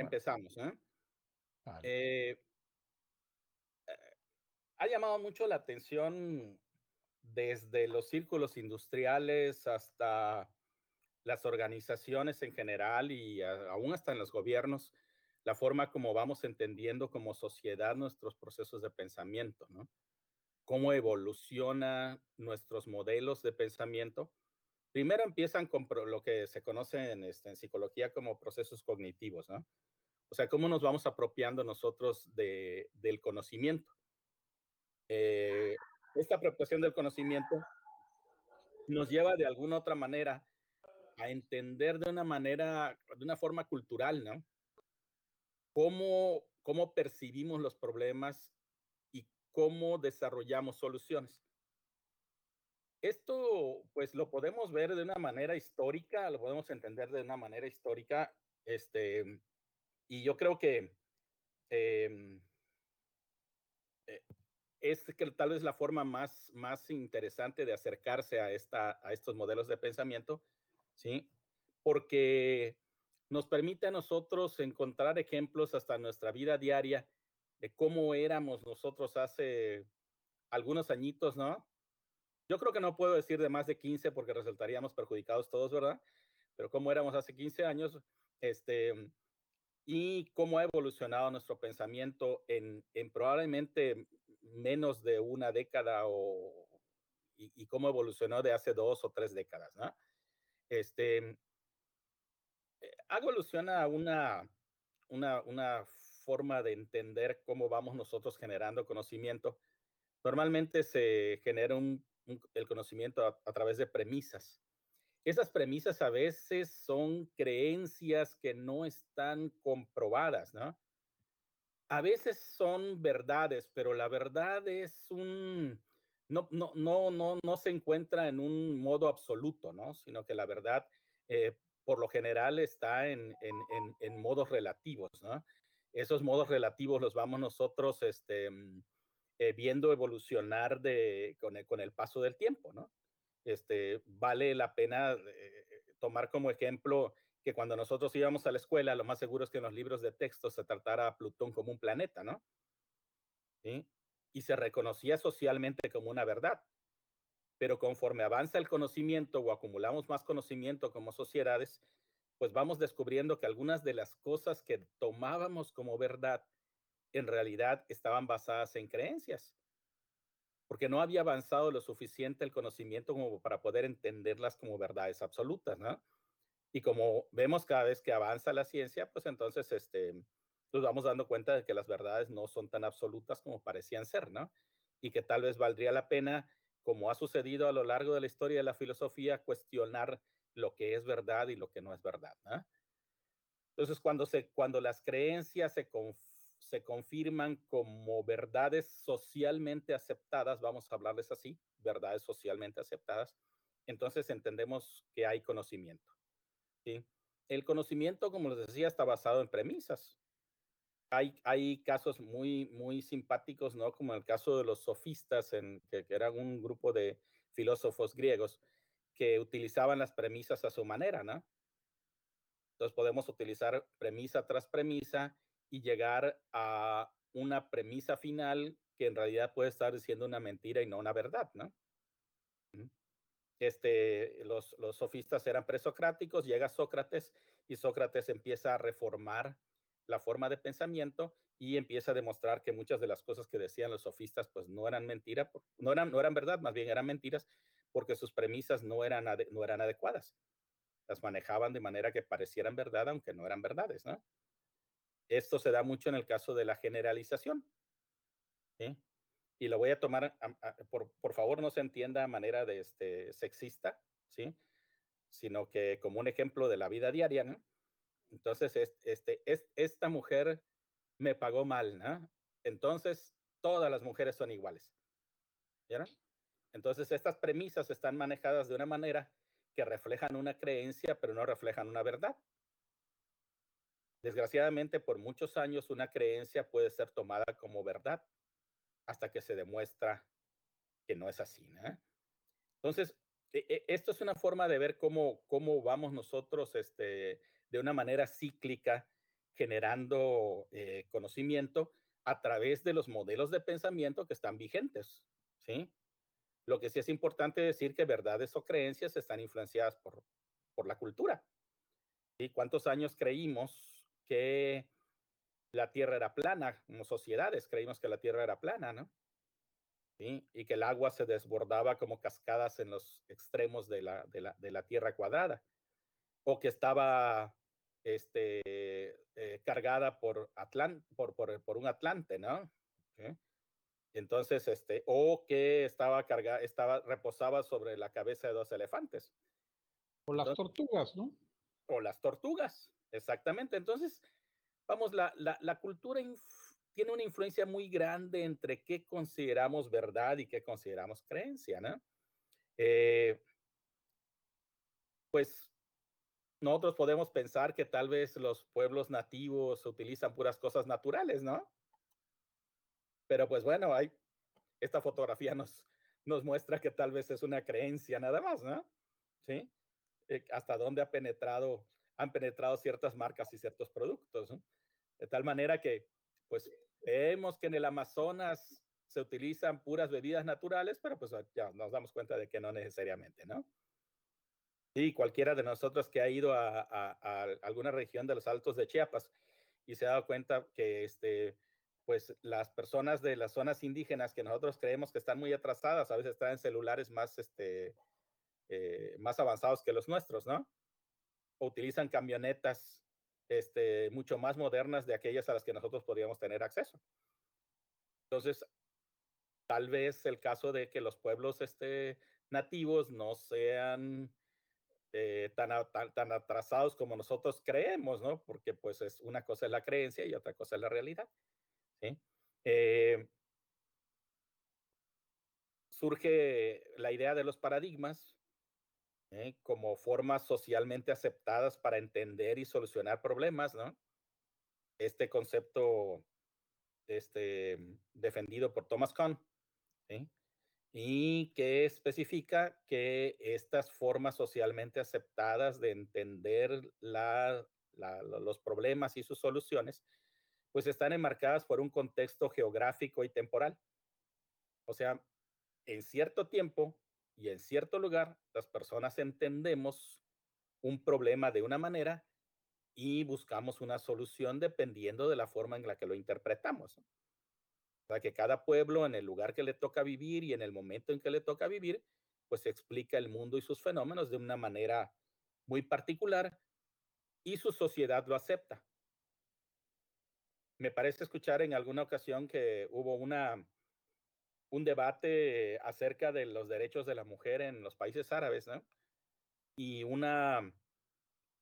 Empezamos. ¿eh? Eh, ha llamado mucho la atención desde los círculos industriales hasta las organizaciones en general y aún hasta en los gobiernos, la forma como vamos entendiendo como sociedad nuestros procesos de pensamiento, ¿no? Cómo evoluciona nuestros modelos de pensamiento. Primero empiezan con lo que se conoce en, este, en psicología como procesos cognitivos, ¿no? O sea, cómo nos vamos apropiando nosotros de, del conocimiento. Eh, esta apropiación del conocimiento nos lleva de alguna otra manera a entender de una manera, de una forma cultural, ¿no? Cómo, cómo percibimos los problemas y cómo desarrollamos soluciones. Esto, pues, lo podemos ver de una manera histórica, lo podemos entender de una manera histórica, este, y yo creo que em, eh, es que tal vez la forma más, más interesante de acercarse a, esta, a estos modelos de pensamiento, ¿sí? Porque nos permite a nosotros encontrar ejemplos hasta nuestra vida diaria de cómo éramos nosotros hace algunos añitos, ¿no? Yo creo que no puedo decir de más de 15 porque resultaríamos perjudicados todos, ¿verdad? Pero cómo éramos hace 15 años, este, y cómo ha evolucionado nuestro pensamiento en, probablemente menos de una década o, y, cómo evolucionó de hace dos o tres décadas, ¿no? Este, eh, evoluciona una, una, una forma de entender cómo vamos nosotros generando conocimiento. Normalmente se genera el conocimiento a través de premisas. Esas premisas a veces son creencias que no están comprobadas, ¿no? A veces son verdades, pero la verdad es un, no, no, no, no, no se encuentra en un modo absoluto, ¿no? Sino que la verdad, eh, por lo general, está en, en, en, modos relativos, ¿no? Esos modos relativos los vamos nosotros este, eh, viendo evolucionar de, con, el, con el paso del tiempo, ¿no? Este, vale la pena eh, tomar como ejemplo que cuando nosotros íbamos a la escuela, lo más seguro es que en los libros de texto se tratara a Plutón como un planeta, ¿no? Y se reconocía socialmente como una verdad. Pero conforme avanza el conocimiento o acumulamos más conocimiento como sociedades, pues vamos descubriendo que algunas de las cosas que tomábamos como verdad en realidad estaban basadas en creencias porque no había avanzado lo suficiente el conocimiento como para poder entenderlas como verdades absolutas, ¿no? Y como vemos cada vez que avanza la ciencia, pues entonces este, nos vamos dando cuenta de que las verdades no son tan absolutas como parecían ser, ¿no? Y que tal vez valdría la pena, como ha sucedido a lo largo de la historia de la filosofía, cuestionar lo que es verdad y lo que no es verdad, ¿no? Entonces, cuando, se, cuando las creencias se confunden, se confirman como verdades socialmente aceptadas, vamos a hablarles así, verdades socialmente aceptadas, entonces entendemos que hay conocimiento. ¿sí? El conocimiento, como les decía, está basado en premisas. Hay, hay casos muy, muy simpáticos, ¿no? Como el caso de los sofistas, en, que, que eran un grupo de filósofos griegos que utilizaban las premisas a su manera, ¿no? Entonces podemos utilizar premisa tras premisa y llegar a una premisa final que en realidad puede estar diciendo una mentira y no una verdad, ¿no? Este, los, los sofistas eran presocráticos, llega Sócrates y Sócrates empieza a reformar la forma de pensamiento y empieza a demostrar que muchas de las cosas que decían los sofistas pues no eran mentira, no eran, no eran verdad, más bien eran mentiras porque sus premisas no eran, no eran adecuadas. Las manejaban de manera que parecieran verdad aunque no eran verdades, ¿no? Esto se da mucho en el caso de la generalización. Y lo voy a tomar, por, favor, no se entienda a manera de este, sexista, ¿sí? sino que como un ejemplo de la vida diaria. ¿no? Entonces, este, es, esta mujer me pagó mal, ¿no? Entonces, todas las mujeres son iguales. ¿Vieron? Entonces, estas premisas están manejadas de una manera que reflejan una creencia, pero no reflejan una verdad. Desgraciadamente, por muchos años una creencia puede ser tomada como verdad hasta que se demuestra que no es así. Entonces, e, e, esto es una forma de ver cómo, cómo vamos nosotros este, de una manera cíclica generando eh, conocimiento a través de los modelos de pensamiento que están vigentes, ¿sí? Lo que sí es importante decir que verdades o creencias están influenciadas por, por la cultura. ¿Y cuántos años creímos que la Tierra era plana? Como sociedades creímos que la Tierra era plana, ¿no? ¿Sí? Y que el agua se desbordaba como cascadas en los extremos de la, de la, de la Tierra cuadrada. O que estaba este, eh, cargada por, Atlant por, por, por, un Atlante, ¿no? ¿Sí? Entonces, este, o que estaba cargada, estaba, reposaba sobre la cabeza de dos elefantes. O las Entonces, tortugas, ¿no? O las tortugas, exactamente. Entonces, vamos, la, la, la cultura tiene una influencia muy grande entre qué consideramos verdad y qué consideramos creencia, ¿no? Eh, pues nosotros podemos pensar que tal vez los pueblos nativos utilizan puras cosas naturales, ¿no? Pero pues bueno, hay, esta fotografía nos, nos muestra que tal vez es una creencia nada más, ¿no? ¿Sí? Eh, hasta dónde ha penetrado, han penetrado ciertas marcas y ciertos productos. De tal manera que, pues, vemos que en el Amazonas se utilizan puras bebidas naturales, pero pues ya nos damos cuenta de que no necesariamente, ¿no? Sí, cualquiera de nosotros que ha ido a, a, alguna región de los altos de Chiapas y se ha dado cuenta que este, pues las personas de las zonas indígenas que nosotros creemos que están muy atrasadas, a veces están en celulares más, este, eh, más avanzados que los nuestros, ¿no? Utilizan camionetas este, mucho más modernas de aquellas a las que nosotros podríamos tener acceso. Entonces, tal vez el caso de que los pueblos este, nativos no sean eh, tan, tan, tan, atrasados como nosotros creemos, ¿no? Porque pues es una cosa es la creencia y otra cosa es la realidad. ¿sí? Eh, surge la idea de los paradigmas ¿eh? como formas socialmente aceptadas para entender y solucionar problemas, ¿no? Este concepto este, defendido por Thomas Kuhn, ¿sí? y que especifica que estas formas socialmente aceptadas de entender la, los problemas y sus soluciones pues están enmarcadas por un contexto geográfico y temporal. O sea, en cierto tiempo y en cierto lugar, las personas entendemos un problema de una manera y buscamos una solución dependiendo de la forma en la que lo interpretamos. O que cada pueblo en el lugar que le toca vivir y en el momento en que le toca vivir, pues explica el mundo y sus fenómenos de una manera muy particular y su sociedad lo acepta me parece escuchar en alguna ocasión que hubo una, un debate acerca de los derechos de la mujer en los países árabes, ¿no? Y una,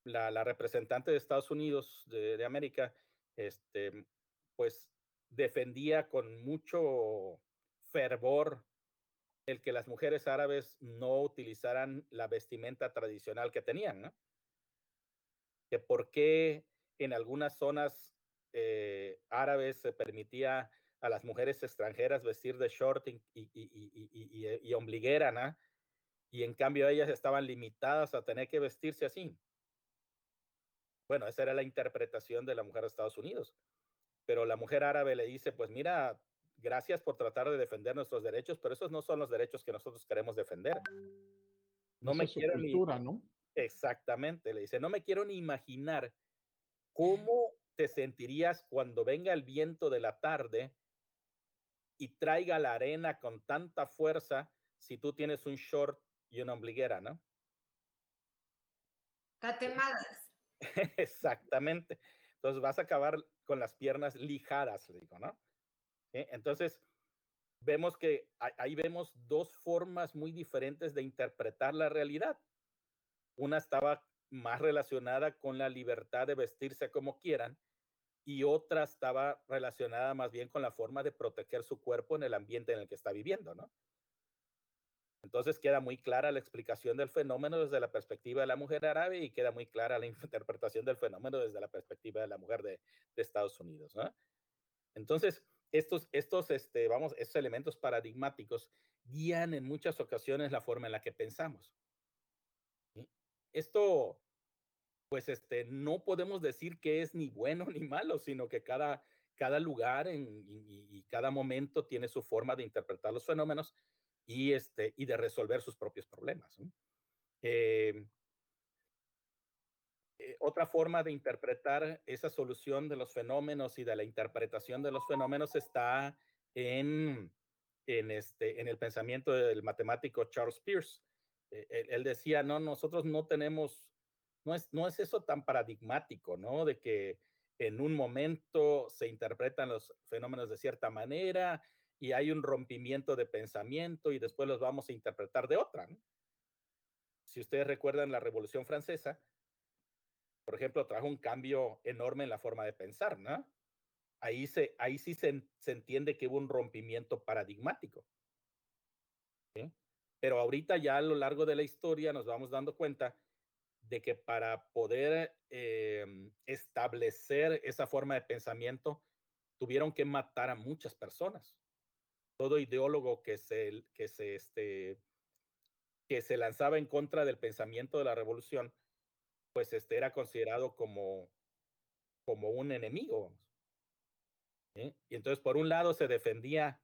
la, representante de Estados Unidos de, de, América, este, pues defendía con mucho fervor el que las mujeres árabes no utilizaran la vestimenta tradicional que tenían, ¿no? Que por qué en algunas zonas eh, árabes se permitía a las mujeres extranjeras vestir de short y, y, y, y ombliguera, ¿no? Y en cambio ellas estaban limitadas a tener que vestirse así. Bueno, esa era la interpretación de la mujer de Estados Unidos. Pero la mujer árabe le dice, pues mira, gracias por tratar de defender nuestros derechos, pero esos no son los derechos que nosotros queremos defender. No Esa me quiero cultura, ni... ¿no? Exactamente, le dice, no me quiero ni imaginar cómo te sentirías cuando venga el viento de la tarde y traiga la arena con tanta fuerza si tú tienes un short y una ombliguera, ¿no? Catemadas. Exactamente. Entonces vas a acabar con las piernas lijadas, le digo, ¿no? Entonces, vemos que ahí vemos dos formas muy diferentes de interpretar la realidad. Una estaba más relacionada con la libertad de vestirse como quieran y otra estaba relacionada más bien con la forma de proteger su cuerpo en el ambiente en el que está viviendo, ¿no? Entonces queda muy clara la explicación del fenómeno desde la perspectiva de la mujer árabe y queda muy clara la interpretación del fenómeno desde la perspectiva de la mujer de, Estados Unidos, ¿no? Entonces, estos, estos este, vamos, estos elementos paradigmáticos guían en muchas ocasiones la forma en la que pensamos. Esto pues este, no podemos decir que es ni bueno ni malo, sino que cada, cada lugar y, cada momento tiene su forma de interpretar los fenómenos y, este, y de resolver sus propios problemas. Eh, eh, otra forma de interpretar esa solución de los fenómenos y de la interpretación de los fenómenos está en, en, este, en el pensamiento del matemático Charles Peirce. Eh, él, decía, no, nosotros no tenemos, no es, no es eso tan paradigmático, ¿no? De que en un momento se interpretan los fenómenos de cierta manera y hay un rompimiento de pensamiento y después los vamos a interpretar de otra. Si ustedes recuerdan la Revolución Francesa, por ejemplo, trajo un cambio enorme en la forma de pensar, ¿no? Ahí, se, ahí sí se, se entiende que hubo un rompimiento paradigmático. ¿sí? Pero ahorita ya a lo largo de la historia nos vamos dando cuenta de que para poder eh, establecer esa forma de pensamiento, tuvieron que matar a muchas personas. Todo ideólogo que se, que se, este, que se lanzaba en contra del pensamiento de la revolución, pues este era considerado como, como un enemigo. Y entonces, por un lado, se defendía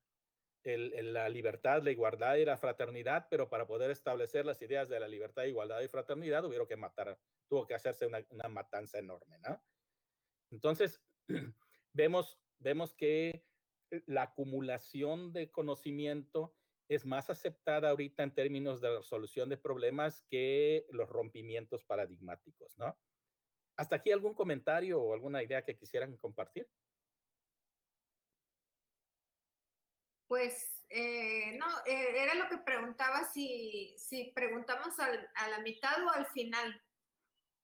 el, la libertad, la igualdad y la fraternidad, pero para poder establecer las ideas de la libertad, igualdad y fraternidad, tuvieron que matar, tuvo que hacerse una, una matanza enorme, ¿no? Entonces, vemos, vemos que la acumulación de conocimiento es más aceptada ahorita en términos de resolución de problemas que los rompimientos paradigmáticos, ¿no? ¿Hasta aquí algún comentario o alguna idea que quisieran compartir? Pues eh, no, eh, era lo que preguntaba si, si preguntamos al, a la mitad o al final.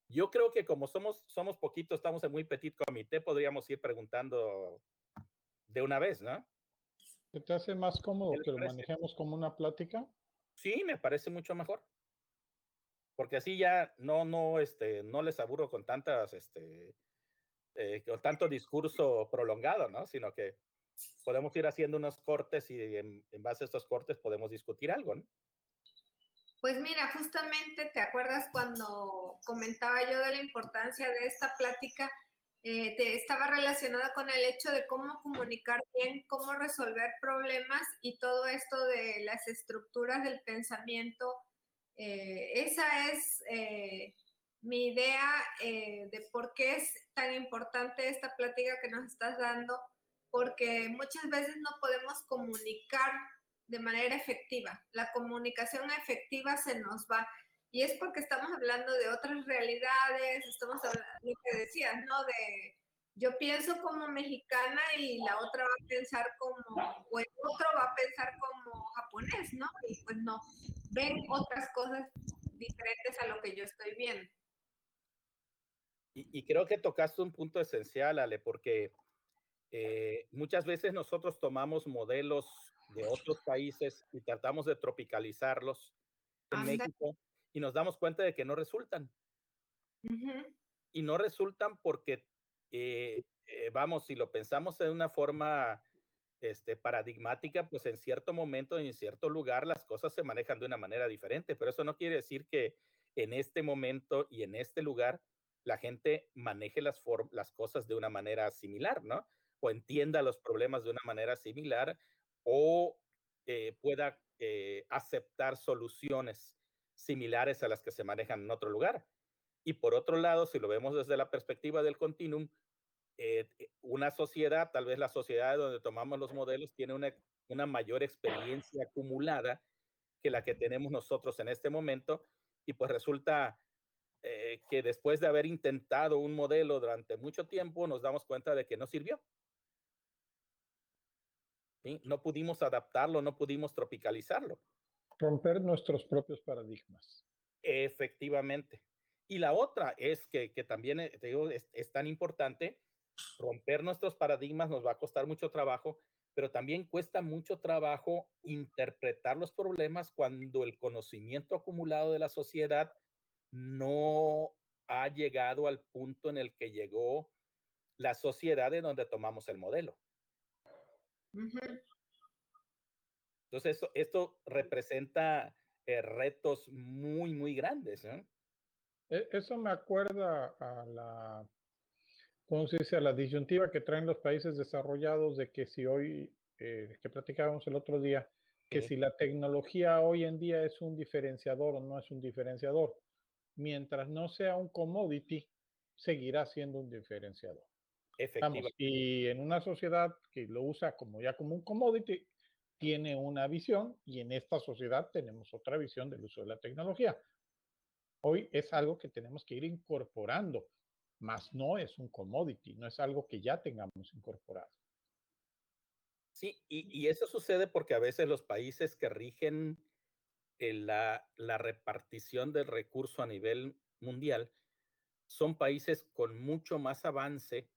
Yo creo que como somos, somos poquitos, estamos en muy petit comité, podríamos ir preguntando de una vez, ¿no? ¿Te hace más cómodo que lo manejemos como una plática? Sí, me parece mucho mejor. Porque así ya no, no, este, no les aburro con tantas, este, eh, con tanto discurso prolongado, ¿no? Sino que podemos ir haciendo unos cortes y en, base a estos cortes podemos discutir algo, ¿no? Pues mira, justamente te acuerdas cuando comentaba yo de la importancia de esta plática, eh, te, estaba relacionada con el hecho de cómo comunicar bien, cómo resolver problemas y todo esto de las estructuras del pensamiento. Eh, esa es eh, mi idea de por qué es tan importante esta plática que nos estás dando porque muchas veces no podemos comunicar de manera efectiva. La comunicación efectiva se nos va. Y es porque estamos hablando de otras realidades, estamos hablando, lo que decías, ¿no? De yo pienso como mexicana y la otra va a pensar como, o el otro va a pensar como japonés, ¿no? Y pues no, ven otras cosas diferentes a lo que yo estoy viendo. Y, y creo que tocaste un punto esencial, Ale, porque eh, muchas veces nosotros tomamos modelos de otros países y tratamos de tropicalizarlos en Anda. México y nos damos cuenta de que no resultan. Uh -huh. Y no resultan porque, eh, eh, vamos, si lo pensamos de una forma este, paradigmática, pues en cierto momento, en cierto lugar, las cosas se manejan de una manera diferente, pero eso no quiere decir que en este momento y en este lugar la gente maneje las, las cosas de una manera similar, ¿no? O entienda los problemas de una manera similar o eh, pueda eh, aceptar soluciones similares a las que se manejan en otro lugar. Y por otro lado, si lo vemos desde la perspectiva del continuum, eh, una sociedad, tal vez la sociedad donde tomamos los modelos, tiene una, una mayor experiencia acumulada que la que tenemos nosotros en este momento y pues resulta eh, que después de haber intentado un modelo durante mucho tiempo, nos damos cuenta de que no sirvió. ¿Sí? No pudimos adaptarlo, no pudimos tropicalizarlo. Romper nuestros propios paradigmas. Efectivamente. Y la otra es que, que también eh, te digo, es, es, tan importante, romper nuestros paradigmas nos va a costar mucho trabajo, pero también cuesta mucho trabajo interpretar los problemas cuando el conocimiento acumulado de la sociedad no ha llegado al punto en el que llegó la sociedad de donde tomamos el modelo. Uh -huh. Entonces, esto, esto representa eh, retos muy, muy grandes. ¿eh? E, eso me acuerda a la, ¿cómo se dice? A la disyuntiva que traen los países desarrollados de que si hoy, eh, que platicábamos el otro día, que si la tecnología hoy en día es un diferenciador o no es un diferenciador. Mientras no sea un commodity, seguirá siendo un diferenciador. Efectivamente. y en una sociedad que lo usa como ya como un commodity, tiene una visión y en esta sociedad tenemos otra visión del uso de la tecnología. Hoy es algo que tenemos que ir incorporando, más no es un commodity, no es algo que ya tengamos incorporado. Sí, y, eso sucede porque a veces los países que rigen eh, la, la repartición del recurso a nivel mundial son países con mucho más avance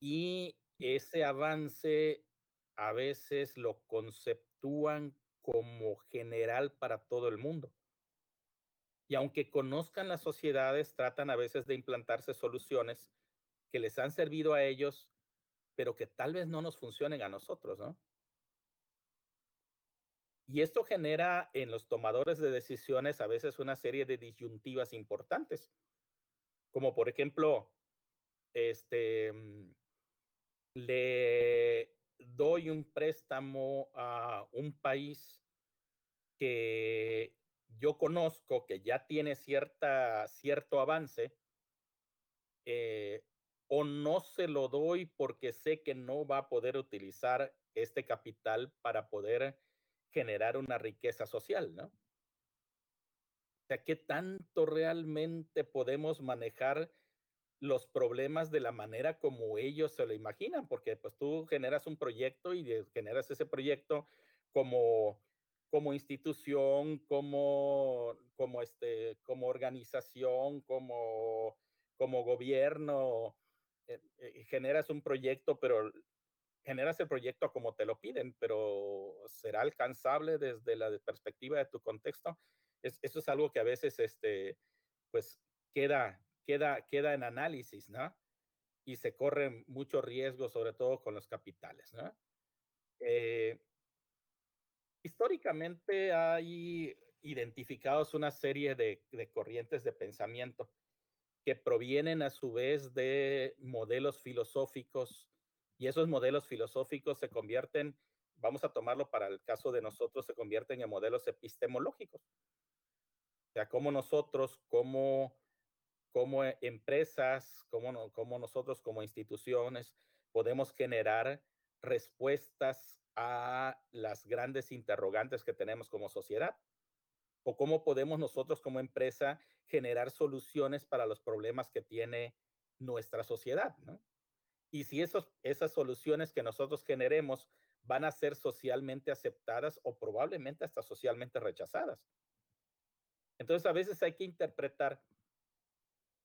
y ese avance a veces lo conceptúan como general para todo el mundo. Y aunque conozcan las sociedades, tratan a veces de implantarse soluciones que les han servido a ellos, pero que tal vez no nos funcionen a nosotros, ¿no? Y esto genera en los tomadores de decisiones a veces una serie de disyuntivas importantes, como por ejemplo, este, mm, le doy un préstamo a un país que yo conozco que ya tiene cierta, cierto avance, eh, o no se lo doy porque sé que no va a poder utilizar este capital para poder generar una riqueza social, ¿no? O sea, ¿qué tanto realmente podemos manejar los problemas de la manera como ellos se lo imaginan? Porque pues tú generas un proyecto y generas ese proyecto como como institución, como, como, este, como organización, como, como gobierno, eh, eh, generas un proyecto, pero generas el proyecto como te lo piden, pero será alcanzable desde la perspectiva de tu contexto. eso es algo que a veces, este, pues, queda, queda, queda en análisis, ¿no? Y se corre mucho riesgo, sobre todo con los capitales, ¿no? Eh, históricamente hay identificados una serie de, corrientes de pensamiento que provienen a su vez de modelos filosóficos y esos modelos filosóficos se convierten, vamos a tomarlo para el caso de nosotros, se convierten en modelos epistemológicos. O sea, como nosotros, como, como empresas, como, como nosotros como instituciones podemos generar respuestas a las grandes interrogantes que tenemos como sociedad? ¿O cómo podemos nosotros como empresa generar soluciones para los problemas que tiene nuestra sociedad? Y si esas soluciones que nosotros generemos van a ser socialmente aceptadas o probablemente hasta socialmente rechazadas. Entonces a veces hay que interpretar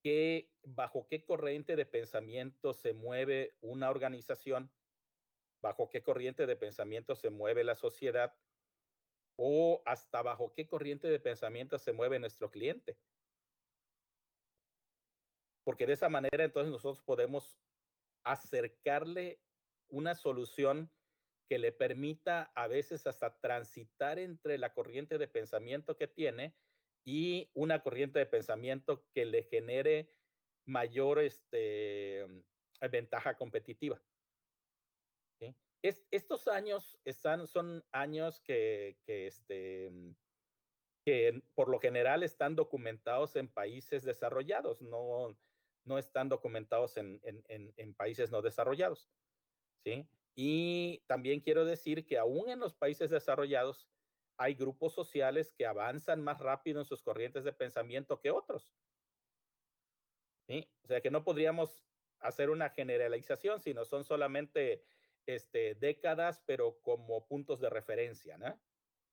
que bajo qué corriente de pensamiento se mueve una organización bajo qué corriente de pensamiento se mueve la sociedad o hasta bajo qué corriente de pensamiento se mueve nuestro cliente. Porque de esa manera entonces nosotros podemos acercarle una solución que le permita a veces hasta transitar entre la corriente de pensamiento que tiene y una corriente de pensamiento que le genere mayor este, ventaja competitiva estos años están, son años que, este, mm, que por lo general están documentados en países desarrollados, no, no están documentados en, países no desarrollados. ¿sí? Y también quiero decir que aún en los países desarrollados hay grupos sociales que avanzan más rápido en sus corrientes de pensamiento que otros. ¿sí? O sea que no podríamos hacer una generalización, sino son solamente este, décadas, pero como puntos de referencia, ¿no?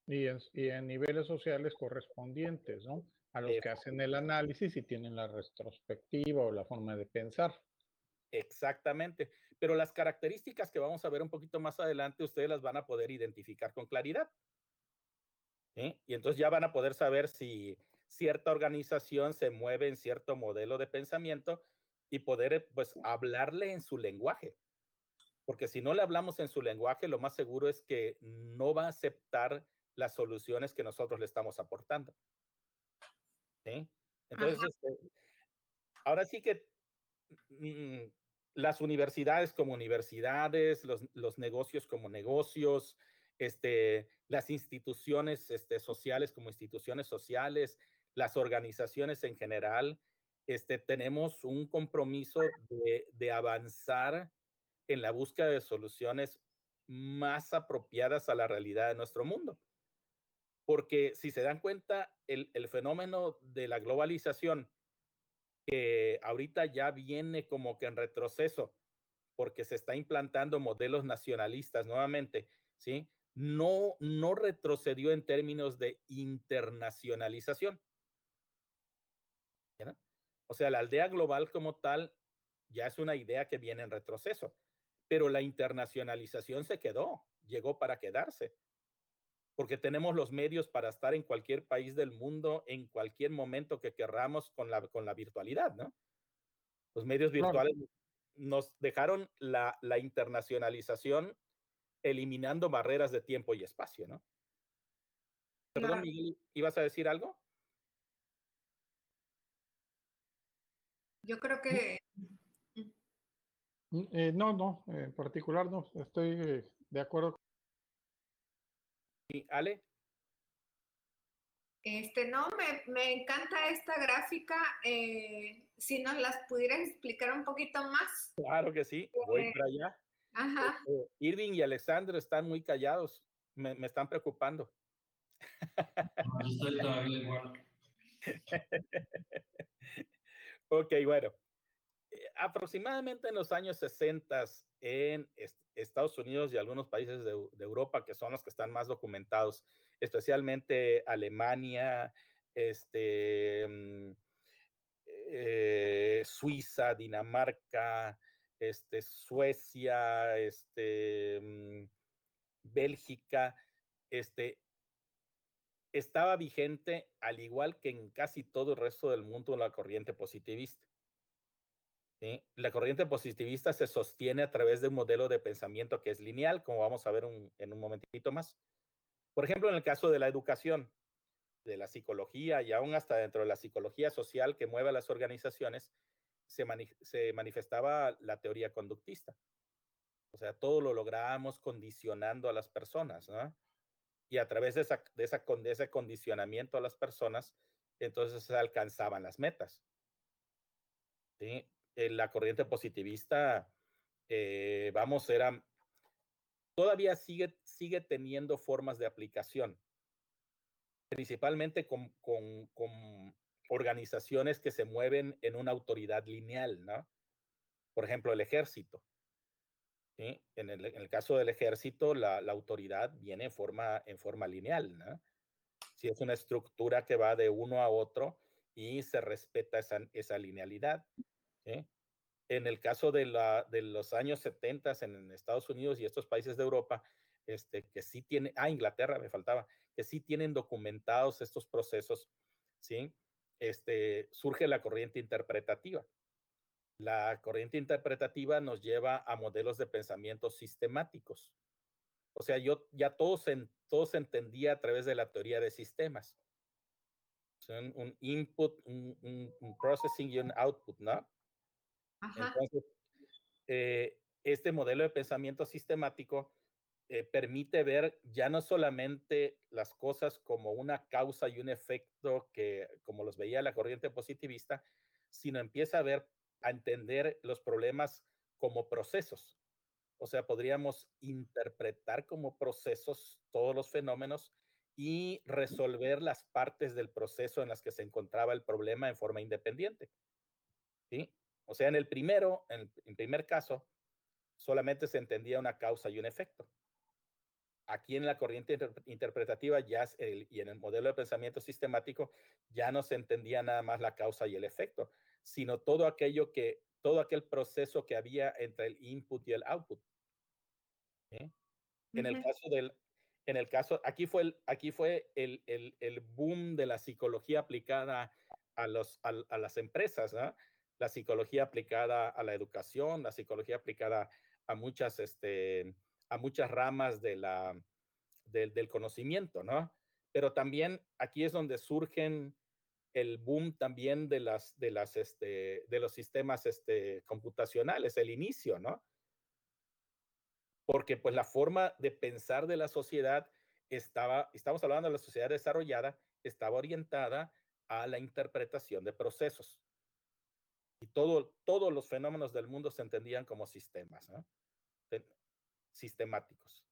Y en, y en niveles sociales correspondientes, ¿no? A los que hacen el análisis y tienen la retrospectiva o la forma de pensar. Exactamente. Pero las características que vamos a ver un poquito más adelante, ustedes las van a poder identificar con claridad. ¿Sí? Y entonces ya van a poder saber si cierta organización se mueve en cierto modelo de pensamiento y poder pues hablarle en su lenguaje porque si no le hablamos en su lenguaje, lo más seguro es que no va a aceptar las soluciones que nosotros le estamos aportando. Entonces, este, ahora sí que mm, las universidades como universidades, los, los, negocios como negocios, este, las instituciones este, sociales como instituciones sociales, las organizaciones en general, este, tenemos un compromiso de, de avanzar en la búsqueda de soluciones más apropiadas a la realidad de nuestro mundo. Porque si se dan cuenta, el, el fenómeno de la globalización, que ahorita ya viene como que en retroceso, porque se está implantando modelos nacionalistas nuevamente, ¿sí? No, no retrocedió en términos de internacionalización. O sea, la aldea global como tal ya es una idea que viene en retroceso, pero la internacionalización se quedó, llegó para quedarse, porque tenemos los medios para estar en cualquier país del mundo en cualquier momento que querramos con la, con la virtualidad, ¿no? Los medios virtuales nos dejaron la, la internacionalización eliminando barreras de tiempo y espacio, ¿no? Perdón, Miguel, ¿ibas a decir algo? Yo creo que... Mm, eh, no, no, en particular no, estoy eh, de acuerdo. ¿Y Ale? Este, no, me, me encanta esta gráfica. Eh, si nos las pudieras explicar un poquito más. Claro que sí, voy para allá. Ajá. Este, Irving y Alexandro están muy callados, me, me están preocupando. No, yo estoy todavía igual. Ok, bueno. Eh, aproximadamente en los años 60 en Estados Unidos y algunos países de, de, Europa, que son los que están más documentados, especialmente Alemania, este, mm, eh, Suiza, Dinamarca, este, Suecia, este, mm, Bélgica, este, estaba vigente, al igual que en casi todo el resto del mundo, la corriente positivista. La corriente positivista se sostiene a través de un modelo de pensamiento que es lineal, como vamos a ver un, en un momentito más. Por ejemplo, en el caso de la educación, de la psicología y aún hasta dentro de la psicología social que mueve a las organizaciones, se, mani se manifestaba la teoría conductista. O sea, todo lo logramos condicionando a las personas, ¿no? y a través de, esa, de, ese condicionamiento a las personas, entonces se alcanzaban las metas. En la corriente positivista, eh, vamos, era, todavía sigue, sigue teniendo formas de aplicación, principalmente con, con organizaciones que se mueven en una autoridad lineal, ¿no? Por ejemplo, el ejército. ¿sí? En, el, caso del ejército, la, autoridad viene en forma, en forma lineal, ¿no? Si es una estructura que va de uno a otro y se respeta esa, esa linealidad. En el caso de, la, de los años 70 en Estados Unidos y estos países de Europa, este, que sí tienen, ah, Inglaterra me faltaba, que sí tienen documentados estos procesos, ¿sí? Este, surge la corriente interpretativa. La corriente interpretativa nos lleva a modelos de pensamiento sistemáticos. O sea, yo ya todo se, todo se entendía a través de la teoría de sistemas. Son un input, un, un, un processing y un output, ¿no? Ajá. Entonces, eh, este modelo de pensamiento sistemático eh, permite ver ya no solamente las cosas como una causa y un efecto que, como los veía la corriente positivista, sino empieza a ver a entender los problemas como procesos. O sea, podríamos interpretar como procesos todos los fenómenos y resolver las partes del proceso en las que se encontraba el problema en forma independiente. ¿Sí? O sea, en el primero, en el primer caso, solamente se entendía una causa y un efecto. Aquí en la corriente inter interpretativa ya el, y en el modelo de pensamiento sistemático ya no se entendía nada más la causa y el efecto, sino todo aquello que, todo aquel proceso que había entre el input y el output. ¿Eh? En el caso del, en el caso, aquí fue el, aquí fue el, el, el boom de la psicología aplicada a, los, a, a las empresas, ¿no? la psicología aplicada a la educación, la psicología aplicada a muchas, este, a muchas ramas de del conocimiento, ¿no? Pero también aquí es donde surgen el boom también de, las, de, las, este, de los sistemas este, computacionales, el inicio, ¿no? Porque pues la forma de pensar de la sociedad estaba, estamos hablando de la sociedad desarrollada, estaba orientada a la interpretación de procesos. Y todo, todos los fenómenos del mundo se entendían como sistemas, ¿no? Sistemáticos.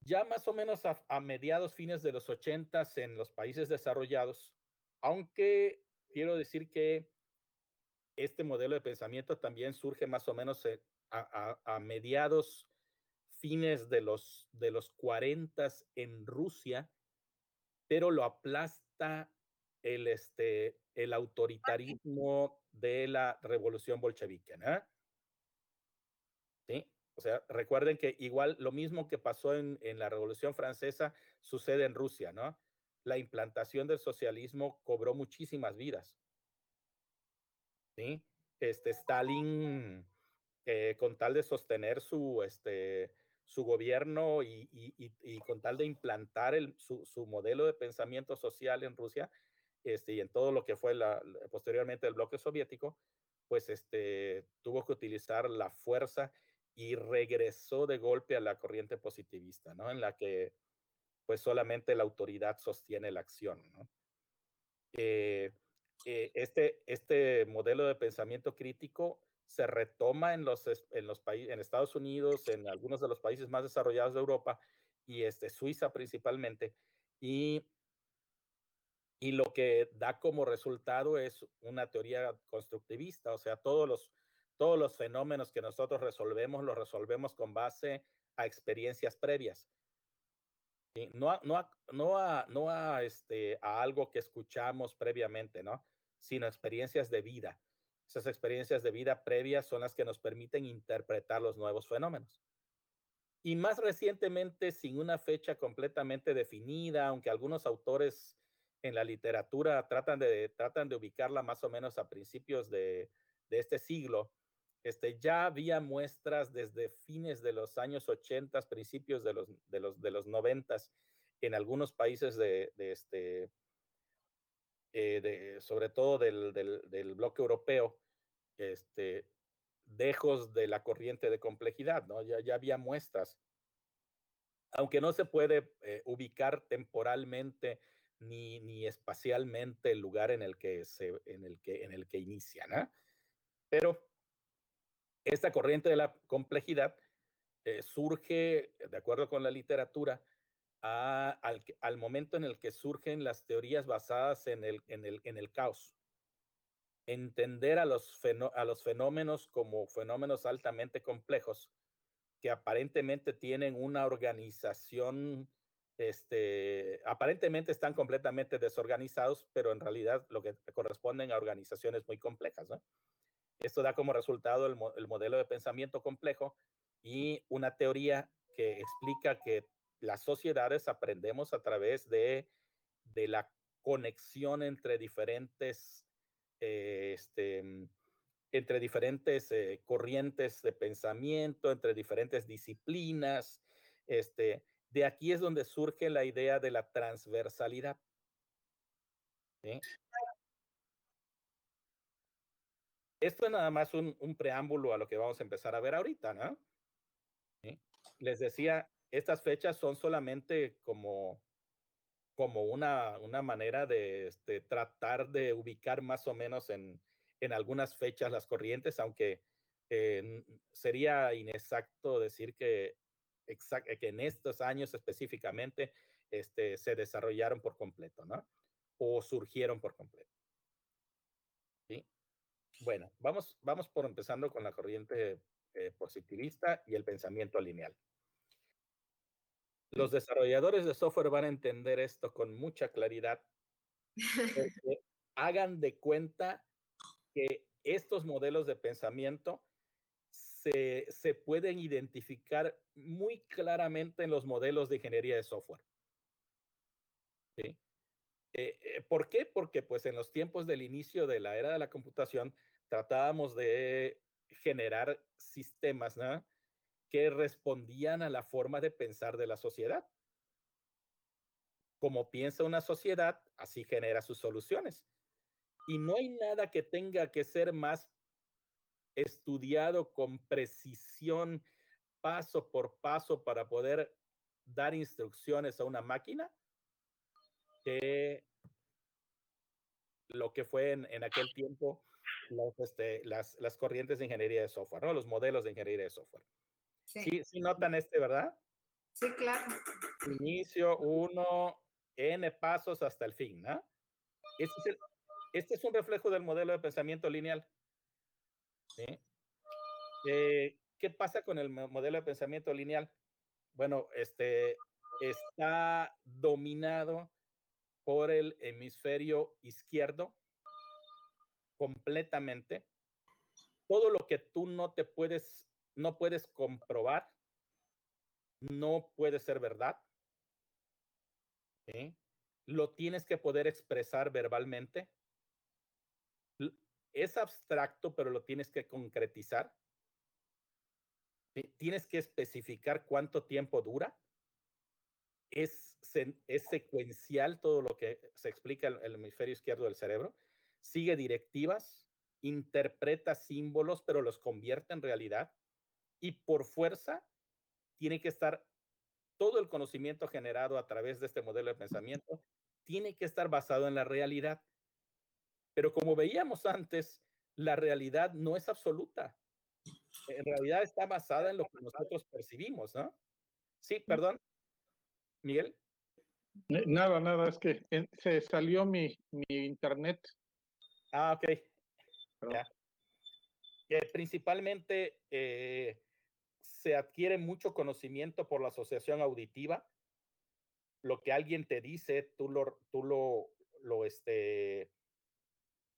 Ya más o menos a, a mediados, fines de los ochentas en los países desarrollados, aunque quiero decir que este modelo de pensamiento también surge más o menos eh, a, a, a mediados, fines de los, de los 40 en Rusia, pero lo aplasta el, este, el autoritarismo de la revolución bolchevique. ¿no? ¿Sí? O sea, recuerden que igual lo mismo que pasó en, en la revolución francesa sucede en Rusia, ¿no? la implantación del socialismo cobró muchísimas vidas. ¿Sí? Este, Stalin, eh, con tal de sostener su, este, su gobierno y, y, y, con tal de implantar el, su, su, modelo de pensamiento social en Rusia este, y en todo lo que fue la, posteriormente el bloque soviético, pues este, tuvo que utilizar la fuerza y regresó de golpe a la corriente positivista, ¿no? En la que pues solamente la autoridad sostiene la acción. Eh, eh, este, este modelo de pensamiento crítico se retoma en los, en los países, en Estados Unidos, en algunos de los países más desarrollados de Europa y este, Suiza principalmente, y, y lo que da como resultado es una teoría constructivista, o sea, todos los, todos los fenómenos que nosotros resolvemos los resolvemos con base a experiencias previas no a, no a, no a, no a, este, a algo que escuchamos previamente, ¿no? Sino experiencias de vida. Esas experiencias de vida previas son las que nos permiten interpretar los nuevos fenómenos. Y más recientemente, sin una fecha completamente definida, aunque algunos autores en la literatura tratan de, tratan de ubicarla más o menos a principios de, de este siglo, este, ya había muestras desde fines de los años 80, principios de los, de los, de los 90 en algunos países de, de este, eh, de, sobre todo del, del, del, bloque europeo, este, dejos de la corriente de complejidad, ¿no? Ya, ya había muestras. Aunque no se puede eh, ubicar temporalmente ni, ni espacialmente el lugar en el que, se, en el que, en el que ¿no? Pero esta corriente de la complejidad eh, surge, de acuerdo con la literatura, al, momento en el que surgen las teorías basadas en el, caos. Entender a los, a los fenómenos como fenómenos altamente complejos que aparentemente tienen una organización, este, aparentemente están completamente desorganizados, pero en realidad lo que corresponden a organizaciones muy complejas. ¿no? Esto da como resultado el, el modelo de pensamiento complejo y una teoría que explica que las sociedades aprendemos a través de, de la conexión entre diferentes, eh, este, entre diferentes eh, corrientes de pensamiento, entre diferentes disciplinas. Este, de aquí es donde surge la idea de la transversalidad. ¿sí? Esto es nada más un, un, preámbulo a lo que vamos a empezar a ver ahorita, ¿no? ¿Sí? Les decía, estas fechas son solamente como, como una, una manera de este, tratar de ubicar más o menos en, en algunas fechas las corrientes, aunque eh, sería inexacto decir que, exact, que en estos años específicamente este, se desarrollaron por completo, ¿no? O surgieron por completo. ¿Sí? Bueno, vamos, vamos por empezando con la corriente eh, positivista y el pensamiento lineal. Los desarrolladores de software van a entender esto con mucha claridad. hagan de cuenta que estos modelos de pensamiento se, se, pueden identificar muy claramente en los modelos de ingeniería de software. ¿Sí? Eh, eh, ¿Por qué? Porque pues en los tiempos del inicio de la era de la computación tratábamos de generar sistemas que respondían a la forma de pensar de la sociedad. como piensa una sociedad, así genera sus soluciones. Y no hay nada que tenga que ser más estudiado con precisión, paso por paso, para poder dar instrucciones a una máquina que lo que fue en, aquel tiempo este, las, las, corrientes de ingeniería de software, ¿no? los modelos de ingeniería de software. Sí, sí, notan este, ¿verdad? Sí, claro. Inicio, uno, n pasos hasta el fin, ¿no? Este es, este es un reflejo del modelo de pensamiento lineal. ¿sí? Eh, ¿Qué pasa con el modelo de pensamiento lineal? Bueno, este está dominado por el hemisferio izquierdo completamente. Todo lo que tú no te puedes, no puedes comprobar, no puede ser verdad. Lo tienes que poder expresar verbalmente. Es abstracto, pero lo tienes que concretizar. Tienes que especificar cuánto tiempo dura es, es secuencial todo lo que se explica en el hemisferio izquierdo del cerebro, sigue directivas, interpreta símbolos, pero los convierte en realidad y por fuerza tiene que estar todo el conocimiento generado a través de este modelo de pensamiento, tiene que estar basado en la realidad. Pero como veíamos antes, la realidad no es absoluta. En realidad está basada en lo que nosotros percibimos, ¿no? Sí, perdón. Miguel. Nada, nada, es que se salió mi, internet. Ah, ok. principalmente eh, se adquiere mucho conocimiento por la asociación auditiva. Lo que alguien te dice, tú lo, tú lo, lo, este,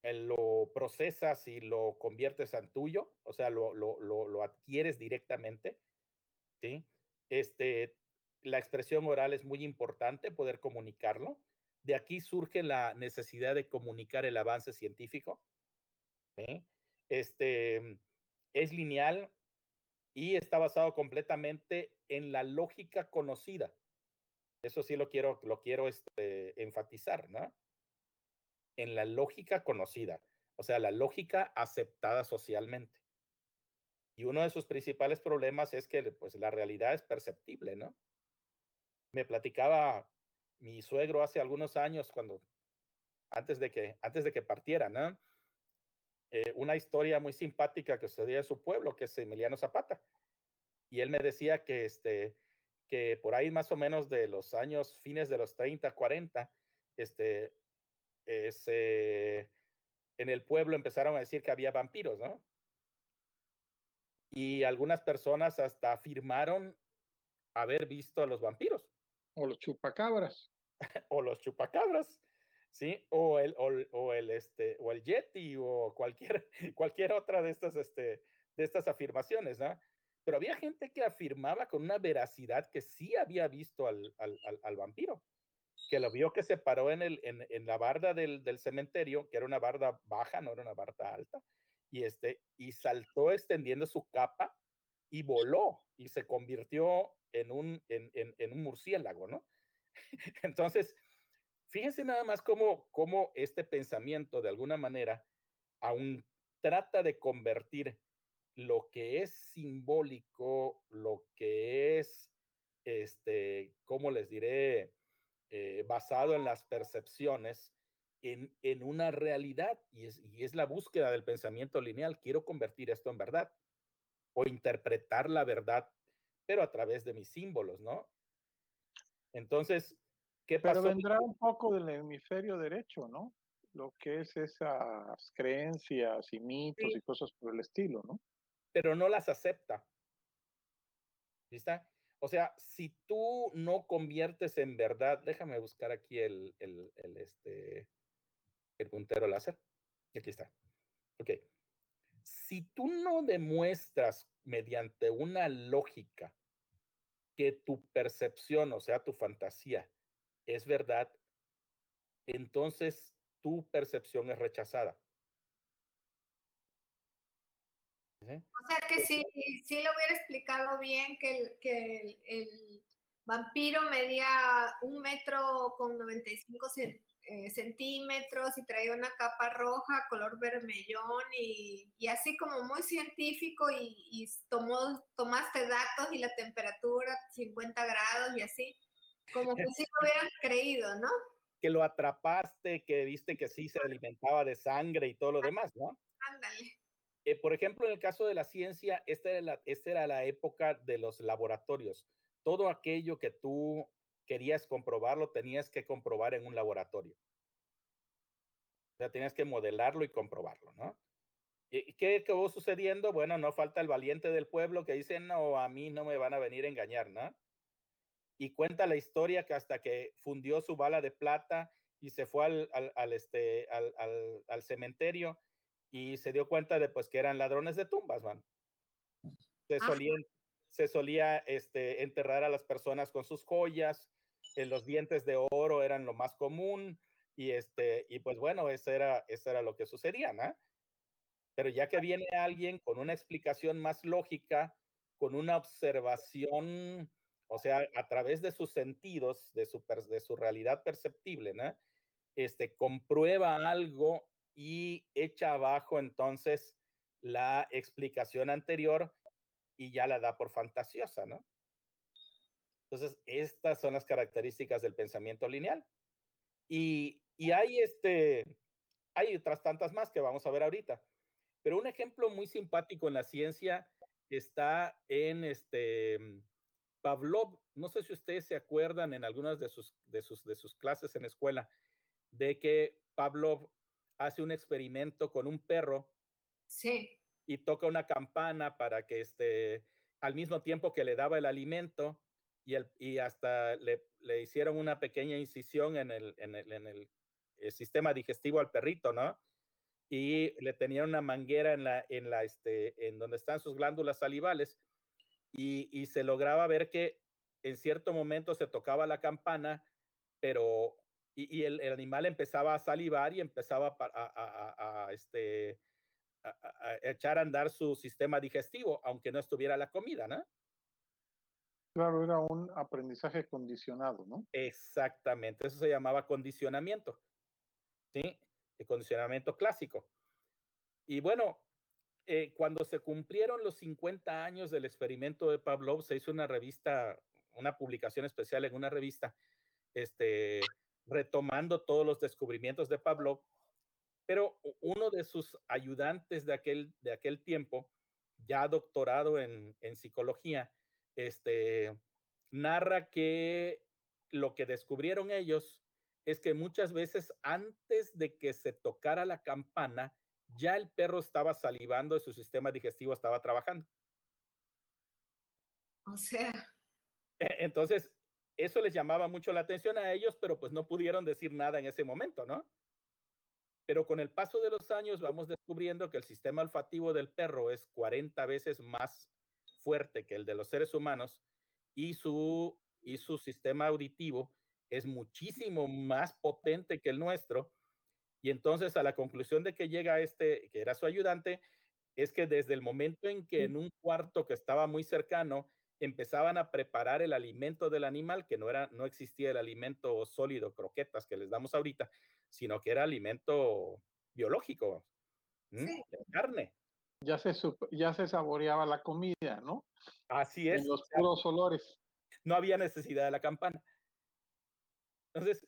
lo procesas y lo conviertes en tuyo, o sea, lo, lo, lo, lo adquieres directamente. ¿sí? Este, la expresión oral es muy importante, poder comunicarlo. De aquí surge la necesidad de comunicar el avance científico. Este es lineal y está basado completamente en la lógica conocida. Eso sí lo quiero, lo quiero este, enfatizar, ¿no? En la lógica conocida, o sea, la lógica aceptada socialmente. Y uno de sus principales problemas es que pues, la realidad es perceptible, ¿no? me platicaba mi suegro hace algunos años, cuando antes de que, antes de que partiera. Eh, una historia muy simpática que sucedía en su pueblo, que es Emiliano Zapata. Y él me decía que, este, que por ahí más o menos de los años fines de los 30, 40, este, en el pueblo empezaron a decir que había vampiros, ¿no? Y algunas personas hasta afirmaron haber visto a los vampiros. O los chupacabras. o los chupacabras, ¿sí? O el, o, el, este, o el Yeti o cualquier, cualquier otra de estas, este, de estas afirmaciones, ¿no? Pero había gente que afirmaba con una veracidad que sí había visto al, al, al, vampiro, que lo vio que se paró en, el, en, en la barda del, del, cementerio, que era una barda baja, no era una barda alta, y, este, y saltó extendiendo su capa y voló y se convirtió en un, en, un murciélago, ¿no? Entonces, fíjense nada más cómo, cómo este pensamiento de alguna manera aún trata de convertir lo que es simbólico, lo que es, este, ¿cómo les diré? Eh, basado en las percepciones, en, en una realidad, y es, y es la búsqueda del pensamiento lineal. Quiero convertir esto en verdad o interpretar la verdad pero a través de mis símbolos, ¿no? Entonces, ¿qué pasó? Pero vendrá un poco del hemisferio derecho, ¿no? Lo que es esas creencias y mitos y cosas por el estilo, ¿no? Pero no las acepta. ¿Viste? O sea, si tú no conviertes en verdad, déjame buscar aquí el, el, el, este, el puntero láser. Aquí está. Ok. Si tú no demuestras mediante una lógica que tu percepción, o sea, tu fantasía, es verdad, entonces tu percepción es rechazada. O sea que si, si lo hubiera explicado bien, que, el, que el, vampiro medía un metro con 95 eh, centímetros y traía una capa roja, color vermellón y, así como muy científico y, tomó, tomaste datos y la temperatura 50 grados y así, como que sí lo hubieran creído, ¿no? Que lo atrapaste, que viste que sí se alimentaba de sangre y todo lo demás, ¿no? Ándale. Eh, por ejemplo, en el caso de la ciencia, esta era la, esta era la época de los laboratorios. Todo aquello que tú querías comprobarlo, tenías que comprobar en un laboratorio. O sea, tenías que modelarlo y comprobarlo, ¿no? ¿Y qué acabó sucediendo? Bueno, no falta el valiente del pueblo que dice, no, a mí no me van a venir a engañar, ¿no? Y cuenta la historia que hasta que fundió su bala de plata y se fue al, al, este, al, al, cementerio y se dio cuenta de pues que eran ladrones de tumbas, man. Se solían, se solía este, enterrar a las personas con sus joyas, los dientes de oro eran lo más común, y, este, y pues bueno, eso era, eso era lo que sucedía, ¿no? Pero ya que viene alguien con una explicación más lógica, con una observación, o sea, a través de sus sentidos, de su, de su realidad perceptible, ¿no? Este, comprueba algo y echa abajo entonces la explicación anterior y ya la da por fantasiosa, ¿no? Entonces, estas son las características del pensamiento lineal. Y, y hay, este, hay otras tantas más que vamos a ver ahorita. Pero un ejemplo muy simpático en la ciencia está en este Pavlov. No sé si ustedes se acuerdan en algunas de sus, de sus, de sus clases en escuela de que Pavlov hace un experimento con un perro. Sí y toca una campana para que este, al mismo tiempo que le daba el alimento y, el, y hasta le, le hicieron una pequeña incisión en el, en el, en el, el, sistema digestivo al perrito, ¿no? Y le tenían una manguera en la, en la, este, en donde están sus glándulas salivales y, y se lograba ver que en cierto momento se tocaba la campana, pero y, y el, animal empezaba a salivar y empezaba a, a, a, este, echar a andar su sistema digestivo, aunque no estuviera la comida, ¿no? Claro, era un aprendizaje condicionado, ¿no? Exactamente, eso se llamaba condicionamiento, ¿sí? El condicionamiento clásico. Y bueno, eh, cuando se cumplieron los 50 años del experimento de Pavlov, se hizo una revista, una publicación especial en una revista, este, retomando todos los descubrimientos de Pavlov pero uno de sus ayudantes de aquel, de aquel tiempo, ya doctorado en, en psicología, este, narra que lo que descubrieron ellos es que muchas veces antes de que se tocara la campana, ya el perro estaba salivando y su sistema digestivo estaba trabajando. O sea. E, entonces, eso les llamaba mucho la atención a ellos, pero pues no pudieron decir nada en ese momento, ¿no? Pero con el paso de los años vamos descubriendo que el sistema olfativo del perro es 40 veces más fuerte que el de los seres humanos y su, y su sistema auditivo es muchísimo más potente que el nuestro. Y entonces a la conclusión de que llega este, que era su ayudante, es que desde el momento en que en un cuarto que estaba muy cercano empezaban a preparar el alimento del animal, que no era, no existía el alimento sólido, croquetas que les damos ahorita, sino que era alimento biológico, sí. carne. Ya se, ya se saboreaba la comida, ¿no? Así es. En los puros olores. No había necesidad de la campana. Entonces,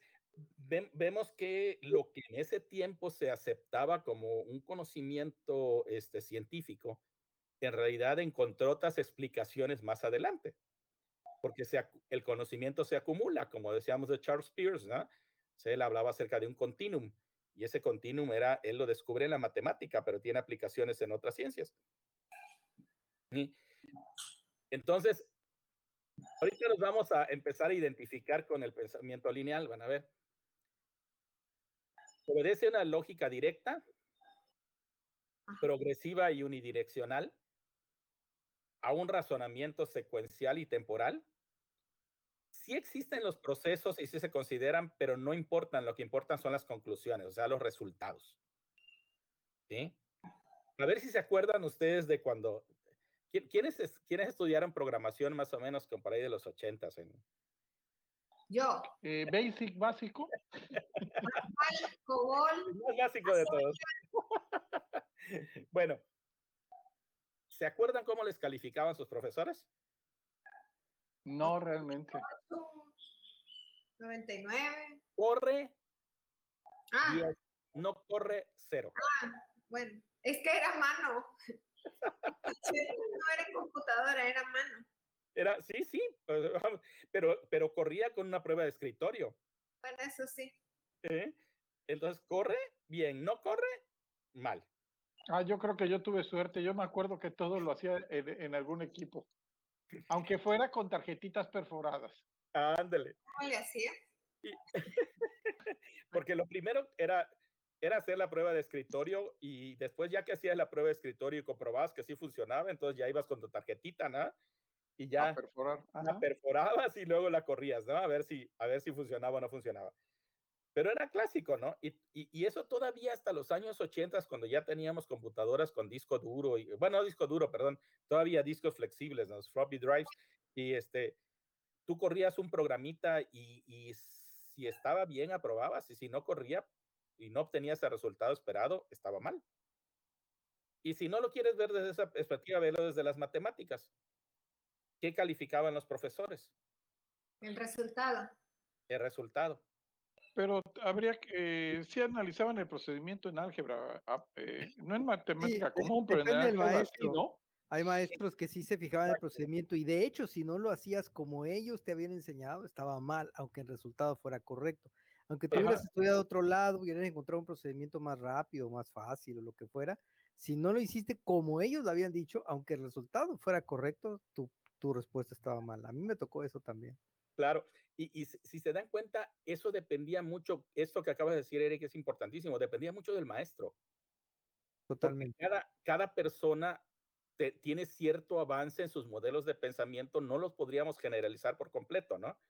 ve, vemos que lo que en ese tiempo se aceptaba como un conocimiento este, científico, en realidad encontró otras explicaciones más adelante, porque se, el conocimiento se acumula, como decíamos de Charles Peirce, ¿no? Se él hablaba acerca de un continuum, y ese continuum era, él lo descubre en la matemática, pero tiene aplicaciones en otras ciencias. Entonces, ahorita nos vamos a empezar a identificar con el pensamiento lineal, van a ver. Obedece una lógica directa, progresiva y unidireccional a un razonamiento secuencial y temporal? Sí existen los procesos y sí se consideran, pero no importan, lo que importan son las conclusiones, o sea, los resultados. ¿Sí? A ver si se acuerdan ustedes de cuando, ¿quiénes, ¿quiénes estudiaron programación más o menos con por ahí de los ochentas en, Yo. Eh, basic, básico. Cobol. Más básico de todos. bueno, ¿se acuerdan cómo les calificaban sus profesores? No realmente. 99. Corre Ah, 10, no corre cero. bueno, es que era mano. No era computadora, era mano. Era, sí, sí, pues, pero, pero corría con una prueba de escritorio. Bueno, eso sí. ¿eh? Entonces, corre bien, no corre mal. Ah, yo creo que yo tuve suerte. Yo me acuerdo que todo lo hacía en, en algún equipo. Aunque fuera con tarjetitas perforadas. Ándale. ¿Cómo le hacía? Porque lo primero era, era hacer la prueba de escritorio y después ya que hacías la prueba de escritorio y comprobabas que sí funcionaba, entonces ya ibas con tu tarjetita, ¿no? Y A ya perforar. la perforabas y luego la corrías, ¿no? A ver si, a ver si funcionaba o no funcionaba. Pero era clásico, ¿no? Y, y, y eso todavía hasta los años 80, cuando ya teníamos computadoras con disco duro, y, bueno, no disco duro, perdón, todavía discos flexibles, ¿no? Los floppy drives, y este, tú corrías un programita y, y si estaba bien, aprobabas, y si no corría y no obtenías el resultado esperado, estaba mal. Y si no lo quieres ver desde esa perspectiva, velo desde las matemáticas. ¿Qué calificaban los profesores? El resultado. El resultado. Pero habría que, si analizaban el procedimiento en álgebra, ah, eh, no en matemática de- común, pero en álgebra sí. ¿no? Hay maestros que sí se fijaban en el procedimiento y de hecho, si no lo hacías como ellos te habían enseñado, estaba mal, aunque el resultado fuera correcto. Aunque tú Ajá. hubieras estudiado otro lado, hubieras encontrado un procedimiento más rápido, más fácil o lo que fuera, si no lo hiciste como ellos lo habían dicho, aunque el resultado fuera correcto, tu, tu respuesta estaba mal. A mí me tocó eso también. Claro, y, y si se dan cuenta, eso dependía mucho, esto que acabas de decir, Eric, es importantísimo, dependía mucho del maestro. porque Totalmente. Cada, cada persona te- tiene cierto avance en sus modelos de pensamiento, no los podríamos generalizar por completo, ¿no?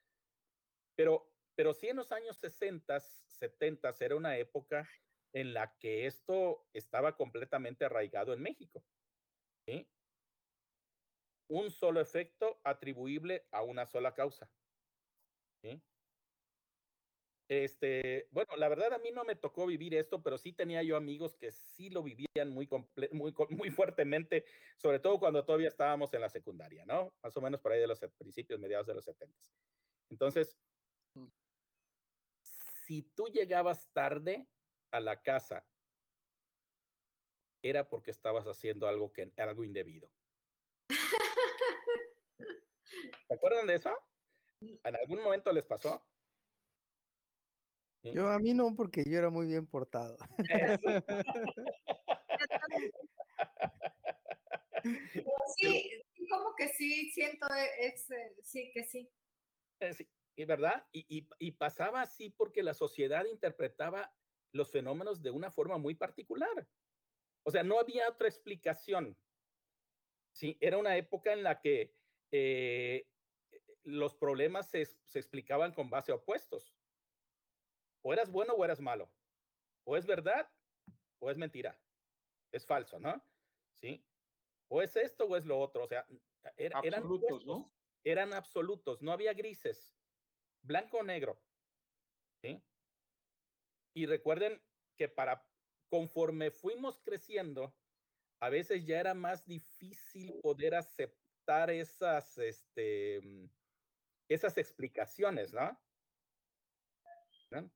Pero, pero sí en los años 60, 70 era una época en la que esto estaba completamente arraigado en México. ¿sí? Un solo efecto atribuible a una sola causa. ¿Sí? Este, bueno, la verdad a mí no me tocó vivir esto, pero sí tenía yo amigos que sí lo vivían muy, muy, muy fuertemente, sobre todo cuando todavía estábamos en la secundaria, ¿no? Más o menos por ahí de los principios, mediados de los 70. Entonces, si tú llegabas tarde a la casa, era porque estabas haciendo algo, que, algo indebido. ¿Se acuerdan de eso? ¿En algún momento les pasó? ¿Sí? Yo a mí no, porque yo era muy bien portado. Sí, como que sí, siento e- ese, sí, que sí. Eh, sí, y verdad, y, y- y pasaba así porque la sociedad interpretaba los fenómenos de una forma muy particular. O sea, no había otra explicación. Sí, era una época en la que eh, los problemas se, se explicaban con base a opuestos. O eras bueno o eras malo. O es verdad o es mentira. Es falso, ¿no? Sí. O es esto o es lo otro. O sea, era- eran Absolutos, ¿no? eran absolutos, no había grises, blanco o negro. ¿sí? Y recuerden que para conforme fuimos creciendo, a veces ya era más difícil poder aceptar esas, este, esas explicaciones, ¿no? ¿No?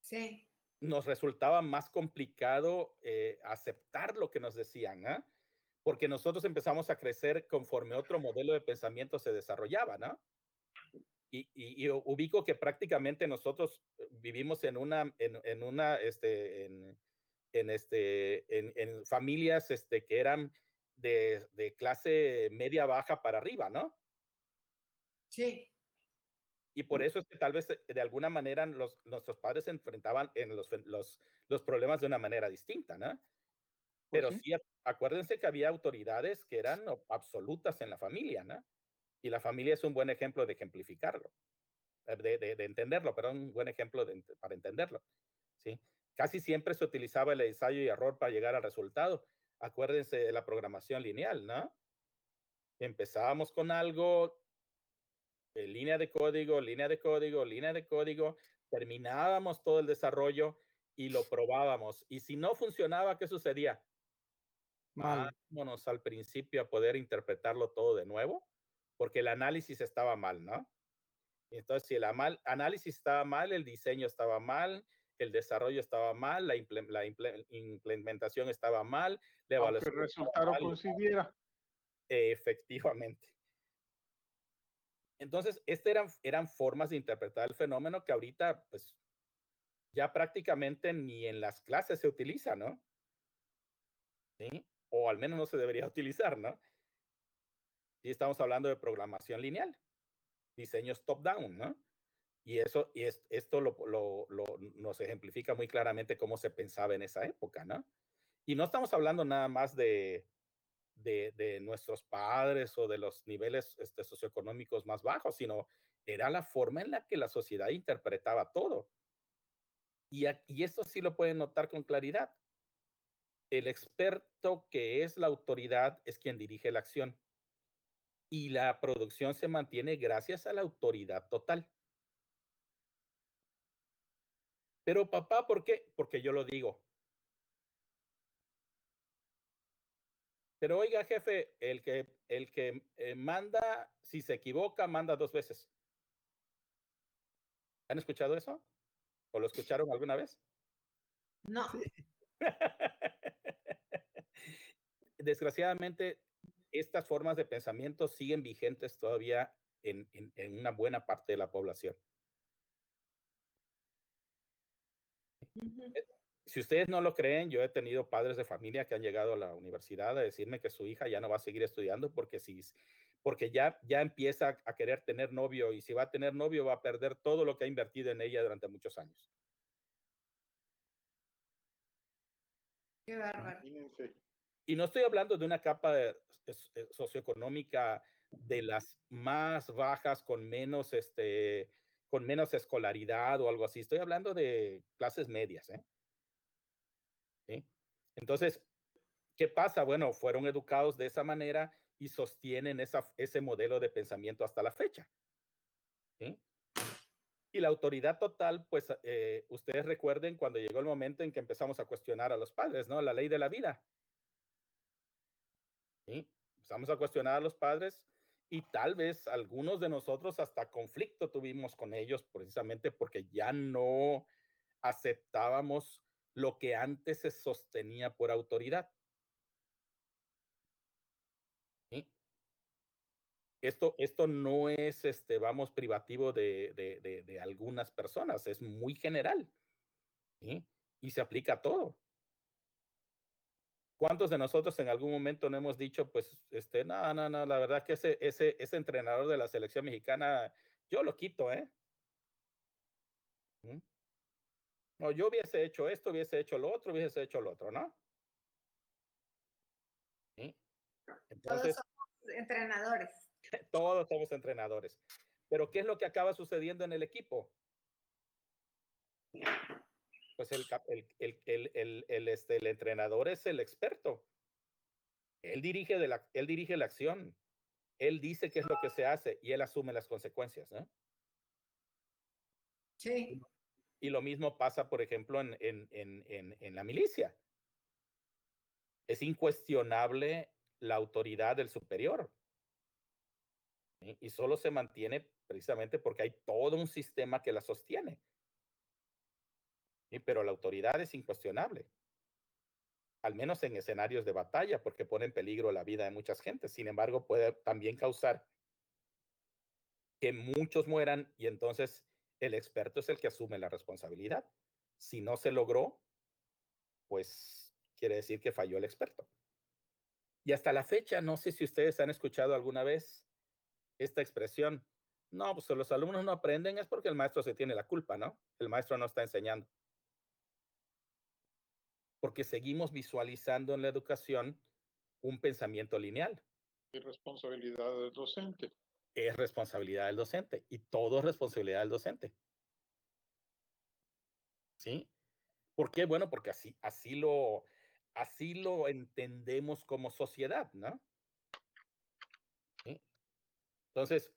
Sí, Nos resultaba más complicado eh, aceptar lo que nos decían, ¿ah? Porque nosotros empezamos a crecer conforme otro modelo de pensamiento se desarrollaba, ¿no? Y, y- y u- ubico que prácticamente nosotros eh, vivimos en una, en, en una, este, en, en este, en, en familias, este, que eran de, de clase media baja para arriba, ¿no? Sí. Y por eso es que tal vez eh, de alguna manera los, nuestros padres se enfrentaban en los, los, los problemas de una manera distinta, ¿no? Pues Pero sí. sí, ac- acuérdense que había autoridades que eran absolutas en la familia, ¿no? Y la familia es un buen ejemplo de ejemplificarlo, eh, de, de, de entenderlo, pero un buen ejemplo de para entenderlo, ¿sí? Casi siempre se utilizaba el ensayo y error para llegar al resultado. Acuérdense de la programación lineal, ¿no? Empezábamos con algo, eh, línea de código, línea de código, línea de código, terminábamos todo el desarrollo y lo probábamos. Y si no funcionaba, ¿qué sucedía? Mal. Vámonos al principio a poder interpretarlo todo de nuevo, porque el análisis estaba mal, ¿no? Entonces, si el análisis estaba mal, el diseño estaba mal, el desarrollo estaba mal, la, imple- la imple- implementación estaba mal, la Aunque el evaluación resultado coincidiera. Efectivamente. Entonces, estas eran, eran formas de interpretar el fenómeno que ahorita, pues, ya prácticamente ni en las clases se utiliza, ¿no? ¿Sí? O al menos no se debería utilizar, ¿no? Y estamos hablando de programación lineal, diseños top-down, ¿no? Y eso, y es- esto lo, lo- nos ejemplifica muy claramente cómo se pensaba en esa época, ¿no? Y no estamos hablando nada más de, de, nuestros padres o de los niveles este, socioeconómicos más bajos, sino era la forma en la que la sociedad interpretaba todo. Y, y esto sí lo pueden notar con claridad. El experto que es la autoridad es quien dirige la acción. Y la producción se mantiene gracias a la autoridad total. Pero papá, ¿por qué? Porque yo lo digo. Pero oiga, jefe, el que, el que eh, manda, si se equivoca, manda dos veces. ¿Han escuchado eso? ¿O lo escucharon alguna vez? No. Desgraciadamente, estas formas de pensamiento siguen vigentes todavía en, en- en una buena parte de la población. Si ustedes no lo creen, yo he tenido padres de familia que han llegado a la universidad a decirme que su hija ya no va a seguir estudiando porque si porque ya ya empieza a querer tener novio y si va a tener novio va a perder todo lo que ha invertido en ella durante muchos años. Qué bárbaro. Y no estoy hablando de una capa de- eh, socioeconómica de las más bajas con menos este con menos escolaridad o algo así. Estoy hablando de clases medias, ¿eh? Entonces, ¿qué pasa? Bueno, fueron educados de esa manera y sostienen ese modelo de pensamiento hasta la fecha. Y la autoridad total, pues eh, ustedes recuerden cuando llegó el momento en que empezamos a cuestionar a los padres, ¿no? La ley de la vida. ¿sí? Empezamos a cuestionar a los padres y tal vez algunos de nosotros hasta conflicto tuvimos con ellos precisamente porque ya no aceptábamos lo que antes se sostenía por autoridad. ¿sí? Esto, esto no es, este, vamos, privativo de, de, de, de algunas personas, es muy general. ¿sí? Y se aplica a todo. ¿Cuántos de nosotros en algún momento no hemos dicho, pues, este, no, no, no, la verdad que ese, ese, ese entrenador de la selección mexicana, yo lo quito, ¿eh? ¿Mm? No, yo hubiese hecho esto, hubiese hecho lo otro, hubiese hecho lo otro, ¿no? ¿Sí? Todos somos entrenadores. todos somos entrenadores. Pero ¿qué es lo que acaba sucediendo en el equipo? Pues el, el, el, el, el, el, este, el entrenador es el experto. Él dirige, de la, él dirige la acción. Él dice qué es lo que se hace y él asume las consecuencias. ¿no? Sí. Y lo mismo pasa, por ejemplo, en, en, en, en, la milicia. Es incuestionable la autoridad del superior. Y solo se mantiene precisamente porque hay todo un sistema que la sostiene. ¿sí? Pero la autoridad es incuestionable. Al menos en escenarios de batalla, porque pone en peligro la vida de muchas gentes. Sin embargo, puede también causar que muchos mueran y entonces el experto es el que asume la responsabilidad. Si no se logró, pues quiere decir que falló el experto. Y hasta la fecha, no sé si ustedes han escuchado alguna vez esta expresión. No, pues los alumnos no aprenden es porque el maestro se tiene la culpa, ¿no? El maestro no está enseñando. Porque seguimos visualizando en la educación un pensamiento lineal. Y responsabilidad del docente. Es responsabilidad del docente y todo es responsabilidad del docente. ¿Sí? ¿Por qué? Bueno, porque así, así, lo, así lo entendemos como sociedad, ¿no? ¿Sí? Entonces,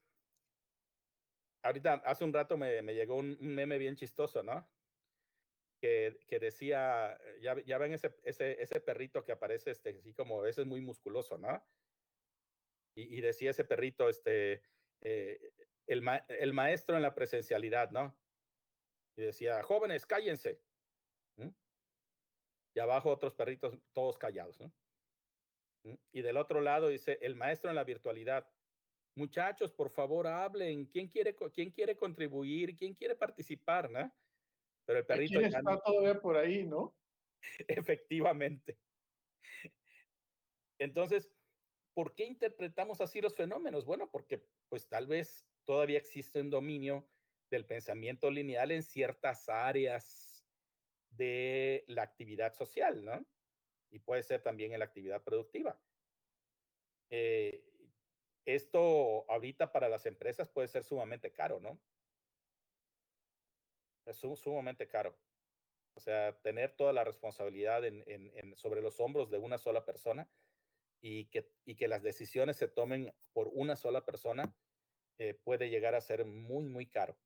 ahorita hace un rato me, me llegó un, un, meme bien chistoso, ¿no? Que, que decía, ya, ya ven ese, ese, ese, perrito que aparece, este, así como, ese es muy musculoso, ¿no? Y, y decía ese perrito, este, eh, el, ma el, maestro en la presencialidad, ¿no? Y decía, jóvenes, cállense. ¿Mm? Y abajo otros perritos todos callados, ¿no? ¿Mm? Y del otro lado dice, el maestro en la virtualidad. Muchachos, por favor, hablen. ¿Quién quiere, quién quiere contribuir? ¿Quién quiere participar? ¿no? Pero el perrito... Ya está todavía por ahí, ¿no? Efectivamente. Entonces, ¿por qué interpretamos así los fenómenos? Bueno, porque pues tal vez todavía existe un dominio del pensamiento lineal en ciertas áreas de la actividad social, ¿no? Y puede ser también en la actividad productiva. Eh, esto ahorita para las empresas puede ser sumamente caro, ¿no? Es sumamente caro. O sea, tener toda la responsabilidad sobre los hombros de una sola persona y que, y que las decisiones se tomen por una sola persona eh, puede llegar a ser muy, muy caro.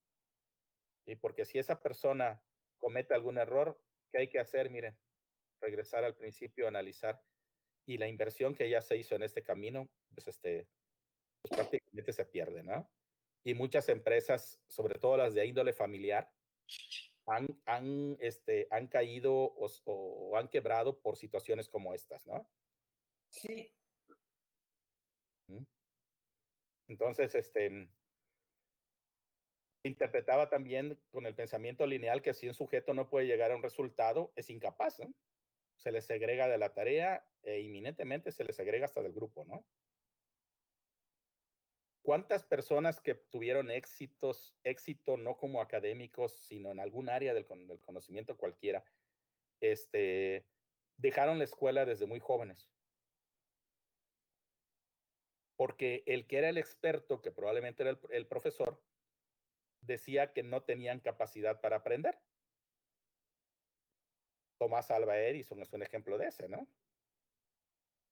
Y porque si esa persona comete algún error, ¿qué hay que hacer? Miren, regresar al principio, analizar. Y la inversión que ya se hizo en este camino, pues, este, pues prácticamente se pierde, ¿no? Y muchas empresas, sobre todo las de índole familiar, han, han, este, han caído o, o han quebrado por situaciones como estas, ¿no? Sí. Entonces, este, interpretaba también con el pensamiento lineal que si un sujeto no puede llegar a un resultado, es incapaz, ¿no? Se le segrega de la tarea e inminentemente se le segrega hasta del grupo, ¿no? ¿Cuántas personas que tuvieron éxitos, éxito no como académicos, sino en algún área del, del conocimiento cualquiera, este, dejaron la escuela desde muy jóvenes? Porque el que era el experto, que probablemente era el, profesor, decía que no tenían capacidad para aprender. Tomás Alva Edison es un ejemplo de ese, ¿no?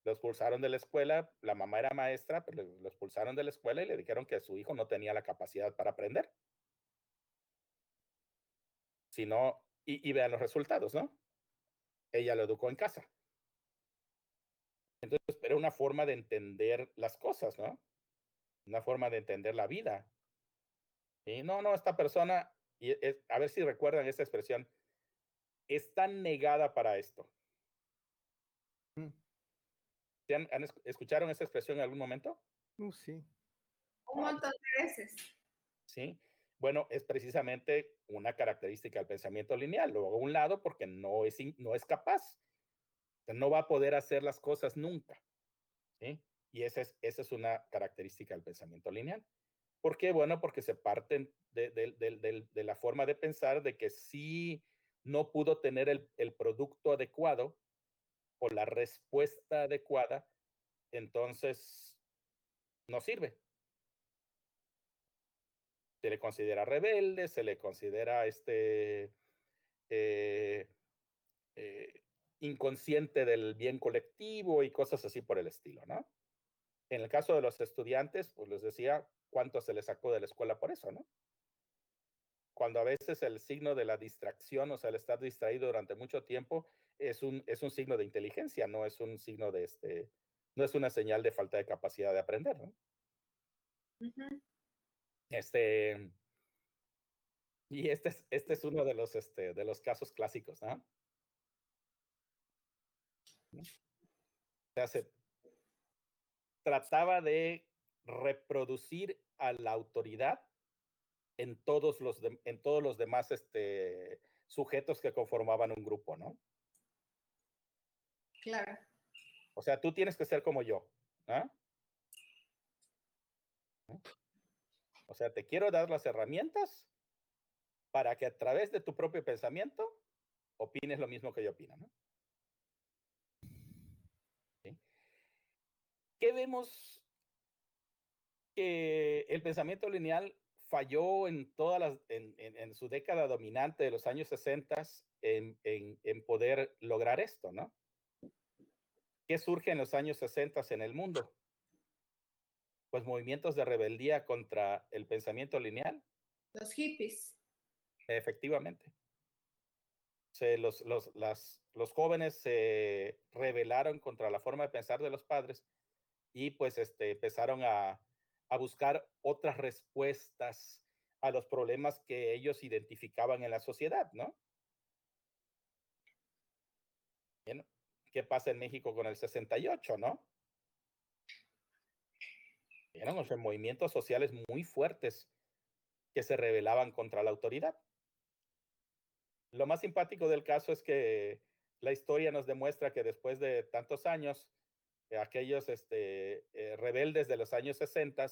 Lo expulsaron de la escuela, la mamá era maestra, pero lo expulsaron de la escuela y le dijeron que su hijo no tenía la capacidad para aprender. Sino, y, y vean los resultados, ¿no? Ella lo educó en casa. Entonces, era una forma de entender las cosas, ¿no? Una forma de entender la vida. Y no, no, esta persona, y es, a ver si recuerdan esta expresión, está negada para esto. ¿Han, han, ¿Escucharon esa expresión en algún momento? Uh, sí. Un montón de veces. Sí. Bueno, es precisamente una característica del pensamiento lineal. Luego, a un lado, porque no es, no es capaz. No va a poder hacer las cosas nunca. Y esa es, esa es una característica del pensamiento lineal. ¿Por qué? Bueno, porque se parten de, de, la forma de pensar de que si no pudo tener el, el producto adecuado o la respuesta adecuada, entonces no sirve. Se le considera rebelde, se le considera este eh, eh, inconsciente del bien colectivo y cosas así por el estilo, ¿no? En el caso de los estudiantes, pues les decía cuánto se les sacó de la escuela por eso, ¿no? Cuando a veces el signo de la distracción, o sea, el estar distraído durante mucho tiempo, es un, es un signo de inteligencia, no es un signo de este, no es una señal de falta de capacidad de aprender, ¿no? Uh -huh. Este, y este es, este es uno de los, este, de los casos clásicos, ¿no? O sea, se trataba de reproducir a la autoridad en todos los, de, en todos los demás este, sujetos que conformaban un grupo, ¿no? Claro. O sea, tú tienes que ser como yo. ¿eh? O sea, te quiero dar las herramientas para que a través de tu propio pensamiento opines lo mismo que yo opino, ¿no? ¿Qué vemos que el pensamiento lineal falló en todas las, en, en, en, su década dominante de los años 60 en, en poder lograr esto, ¿no? ¿Qué surge en los años 60 en el mundo? Pues movimientos de rebeldía contra el pensamiento lineal Los hippies. Efectivamente. Se, los, los, las, los jóvenes se rebelaron contra la forma de pensar de los padres y pues este, empezaron a, a buscar otras respuestas a los problemas que ellos identificaban en la sociedad, ¿no? ¿Qué pasa en México con el 68, no? Eran sea, movimientos sociales muy fuertes que se rebelaban contra la autoridad. Lo más simpático del caso es que la historia nos demuestra que después de tantos años, aquellos este, eh, rebeldes de los años 60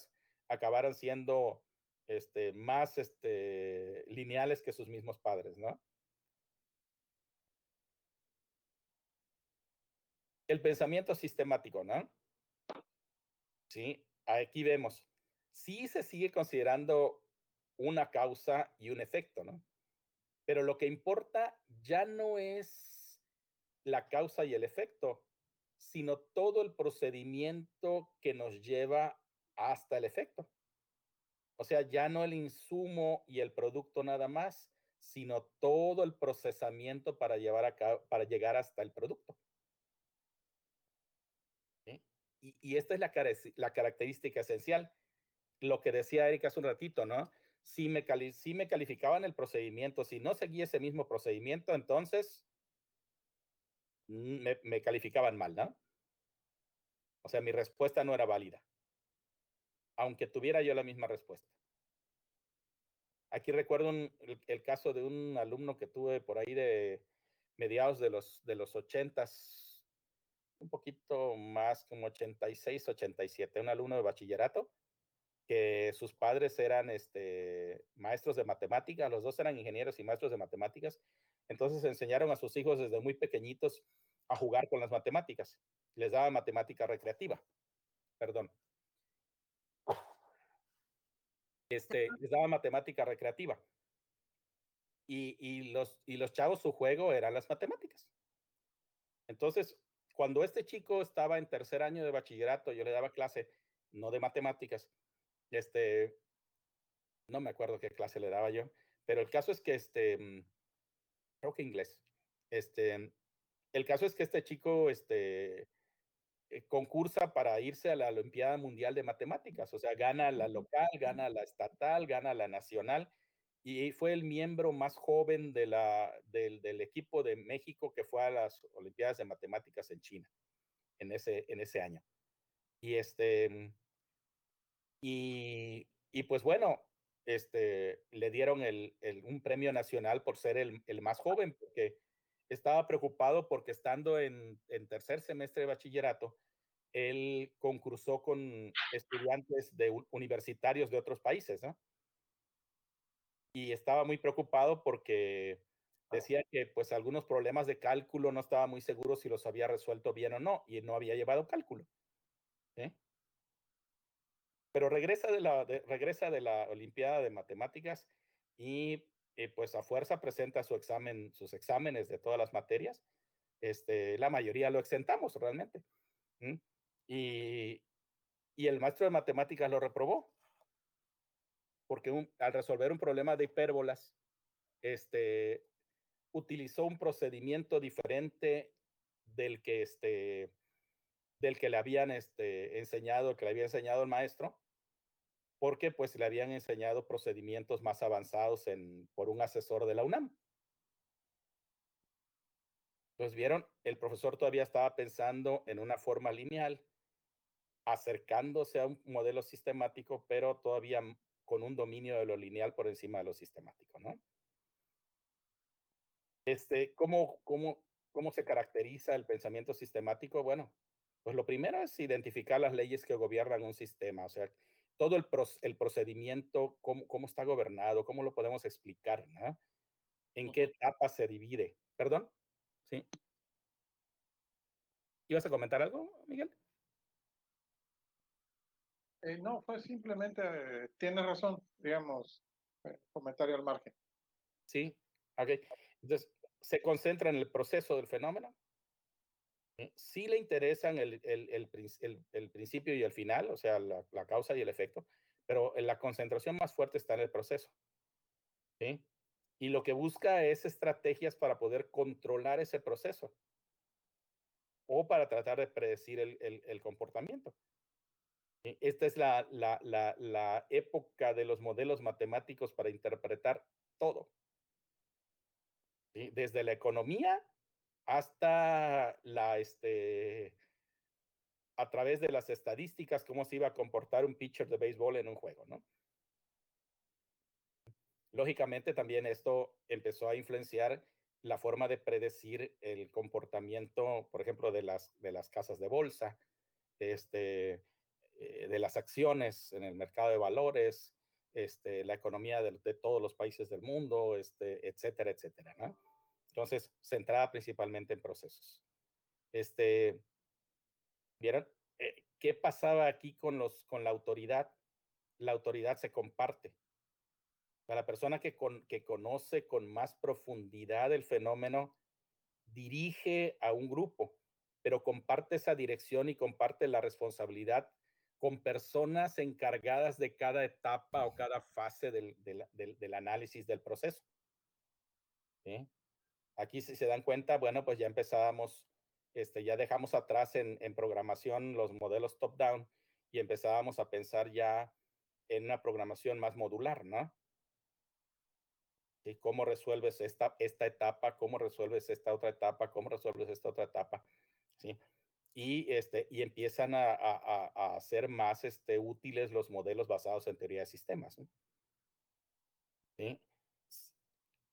acabaron siendo este, más este, lineales que sus mismos padres, ¿no? El pensamiento sistemático, ¿no? Sí, aquí vemos. Sí se sigue considerando una causa y un efecto, ¿no? Pero lo que importa ya no es la causa y el efecto, sino todo el procedimiento que nos lleva hasta el efecto. O sea, ya no el insumo y el producto nada más, sino todo el procesamiento para llevar a cabo, para llegar hasta el producto. ¿Sí? Y, y, esta es la, la, característica esencial. Lo que decía Erika hace un ratito, ¿no? Si me, cali si me calificaban el procedimiento, si no seguía ese mismo procedimiento, entonces me, me calificaban mal, ¿no? O sea, mi respuesta no era válida aunque tuviera yo la misma respuesta. Aquí recuerdo el, el, caso de un alumno que tuve por ahí de mediados de los, de los 80 un poquito más como 86, 87, un alumno de bachillerato, que sus padres eran este, maestros de matemáticas, los dos eran ingenieros y maestros de matemáticas, entonces enseñaron a sus hijos desde muy pequeñitos a jugar con las matemáticas, les daba matemática recreativa, perdón, este, les daba matemática recreativa. Y, y, los, y los chavos, su juego eran las matemáticas. Entonces, cuando este chico estaba en tercer año de bachillerato, yo le daba clase, no de matemáticas, este, no me acuerdo qué clase le daba yo, pero el caso es que, este, mm, creo que inglés, este, el caso es que este chico, este, eh, concursa para irse a la Olimpiada Mundial de Matemáticas, o sea, gana la local, gana la estatal, gana la nacional, y fue el miembro más joven de la, del, del, equipo de México que fue a las Olimpiadas de Matemáticas en China en ese, en ese año. Y este, y, y pues bueno, este, le dieron el, el, un premio nacional por ser el, el más joven, porque estaba preocupado porque estando en, en, tercer semestre de bachillerato, él concursó con estudiantes de universitarios de otros países, ¿no? Y estaba muy preocupado porque decía que pues algunos problemas de cálculo no estaba muy seguro si los había resuelto bien o no, y no había llevado cálculo. ¿eh? Pero regresa de, la, de, regresa de la Olimpiada de Matemáticas y eh, pues a fuerza presenta su examen, sus exámenes de todas las materias. Este, la mayoría lo exentamos realmente. Y, y, el maestro de matemáticas lo reprobó. Porque un, al resolver un problema de hipérbolas, este, utilizó un procedimiento diferente del que, este, del que le habían este, enseñado, que le había enseñado el maestro, porque pues le habían enseñado procedimientos más avanzados en, por un asesor de la UNAM. Pues vieron, el profesor todavía estaba pensando en una forma lineal, acercándose a un modelo sistemático, pero todavía con un dominio de lo lineal por encima de lo sistemático, ¿no? Este, ¿cómo, cómo, ¿Cómo se caracteriza el pensamiento sistemático? Bueno, pues lo primero es identificar las leyes que gobiernan un sistema, o sea, todo el, el procedimiento, cómo, cómo, está gobernado, cómo lo podemos explicar, ¿no? ¿En qué etapa se divide? ¿Perdón? Sí. ¿Ibas a comentar algo, Miguel? Eh, no, pues simplemente eh, tiene razón, digamos, eh, comentario al margen. Sí, ok. Entonces, se concentra en el proceso del fenómeno. Sí le interesan el, el, el, principio y el final, o sea, la, la, causa y el efecto, pero la concentración más fuerte está en el proceso. ¿sí? Y lo que busca es estrategias para poder controlar ese proceso o para tratar de predecir el, comportamiento. Esta es la, la, la, época de los modelos matemáticos para interpretar todo. Desde la economía hasta la, este, a través de las estadísticas, cómo se iba a comportar un pitcher de béisbol en un juego, ¿no? Lógicamente también esto empezó a influenciar la forma de predecir el comportamiento, por ejemplo, de las, de las casas de bolsa, este, eh, de las acciones en el mercado de valores, este, la economía de, todos los países del mundo, este, etcétera, etcétera, ¿no? Entonces, centrada principalmente en procesos. Este, ¿Vieron? Eh, ¿Qué pasaba aquí con, los, con la autoridad? La autoridad se comparte. La persona que, con, que conoce con más profundidad el fenómeno dirige a un grupo, pero comparte esa dirección y comparte la responsabilidad con personas encargadas de cada etapa o cada fase del, del, del, del análisis del proceso. ¿Sí? Aquí, si se dan cuenta, bueno, pues ya empezábamos, este, ya dejamos atrás en, en programación los modelos top-down y empezábamos a pensar ya en una programación más modular, ¿no? ¿Y cómo resuelves esta, esta etapa? ¿Cómo resuelves esta otra etapa? ¿Cómo resuelves esta otra etapa? ¿Sí? Y, este, y empiezan a, a, a ser más este, útiles los modelos basados en teoría de sistemas. ¿Sí?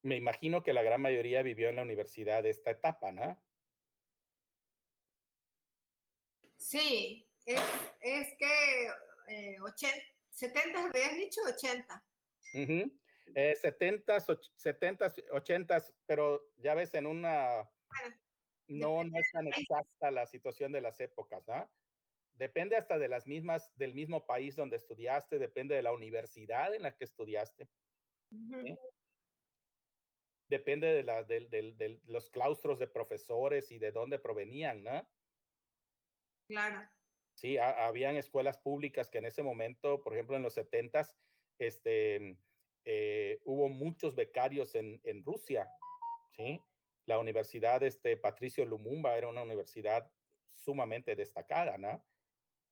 Me imagino que la gran mayoría vivió en la universidad esta etapa, ¿no? Sí, es, es que eh, 80, 70, habías dicho 80. Uh -huh. eh, 70, 70, 80, pero ya ves en una... Bueno, no, no es tan exacta la situación de las épocas, ¿no? Depende hasta de las mismas, del mismo país donde estudiaste, depende de la universidad en la que estudiaste. Uh. Depende de, la, de, de, de, los claustros de profesores y de dónde provenían, ¿no? Claro. Sí, a, habían escuelas públicas que en ese momento, por ejemplo, en los 70 este, eh, hubo muchos becarios en, en Rusia, ¿sí? la universidad este, Patricio Lumumba era una universidad sumamente destacada, ¿no?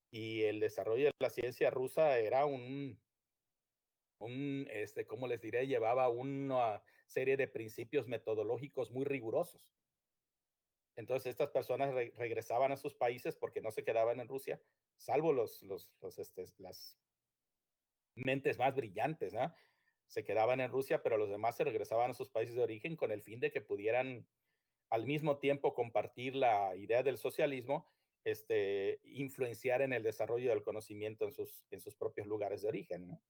Y el desarrollo de la ciencia rusa era un, un este, ¿cómo les diré? Llevaba una serie de principios metodológicos muy rigurosos. Entonces estas personas re regresaban a sus países porque no se quedaban en Rusia, salvo los este, las mentes más brillantes, ¿no? se quedaban en Rusia, pero los demás se regresaban a sus países de origen con el fin de que pudieran al mismo tiempo compartir la idea del socialismo, este, influenciar en el desarrollo del conocimiento en sus, en sus propios lugares de origen. ¿no?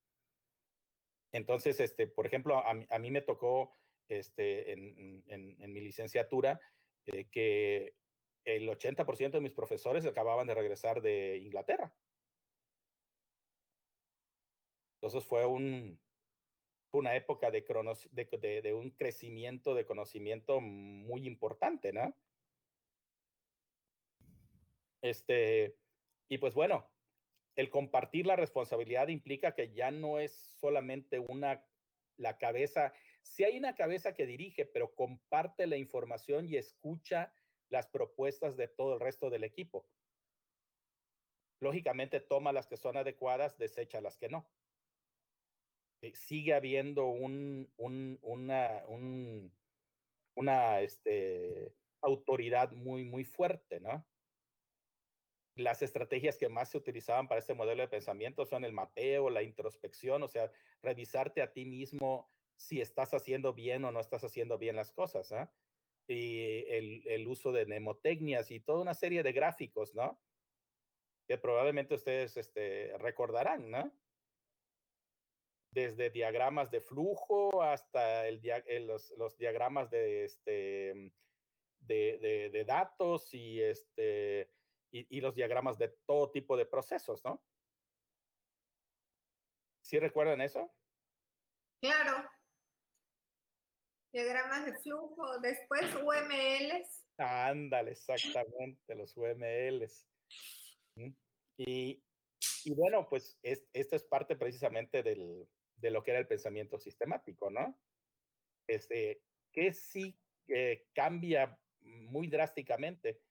Entonces, este, por ejemplo, a, mí me tocó este, en, en, mi licenciatura eh, que el 80% de mis profesores acababan de regresar de Inglaterra. Entonces fue un, una época de, de, de, de, un crecimiento de conocimiento muy importante, ¿no? Este, y pues bueno, el compartir la responsabilidad implica que ya no es solamente una, la cabeza, si hay una cabeza que dirige, pero comparte la información y escucha las propuestas de todo el resto del equipo. Lógicamente toma las que son adecuadas, desecha las que no sigue habiendo un, un, una, un, una este, autoridad muy, muy fuerte, ¿no? Las estrategias que más se utilizaban para este modelo de pensamiento son el mapeo, la introspección, o sea, revisarte a ti mismo si estás haciendo bien o no estás haciendo bien las cosas, ¿no? Y el, el uso de mnemotecnias y toda una serie de gráficos, ¿no? Que probablemente ustedes este, recordarán, ¿no? desde diagramas de flujo hasta el dia eh, los, los, diagramas de, este, de, de datos y, este, y, y, los diagramas de todo tipo de procesos, ¿no? ¿Sí recuerdan eso? Claro. Diagramas de flujo, después UMLs. Ándale, exactamente, los UMLs. Y, y bueno, pues es, esto es parte precisamente del, de lo que era el pensamiento sistemático, ¿no? este, que sí eh, cambia muy drásticamente,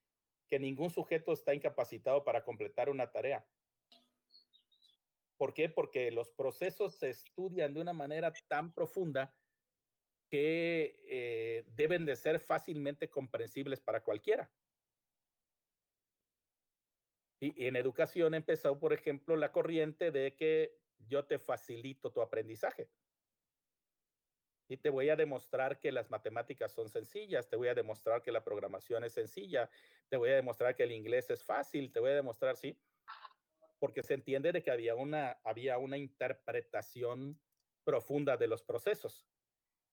que ningún sujeto está incapacitado para completar una tarea. ¿Por qué? Porque los procesos se estudian de una manera tan profunda que eh, deben de ser fácilmente comprensibles para cualquiera. Y, en educación empezó, por ejemplo, la corriente de que yo te facilito tu aprendizaje. Te voy a demostrar que las matemáticas son sencillas, te voy a demostrar que la programación es sencilla, te voy a demostrar que el inglés es fácil, te voy a demostrar, sí, porque se entiende de que había una, había una interpretación profunda de los procesos.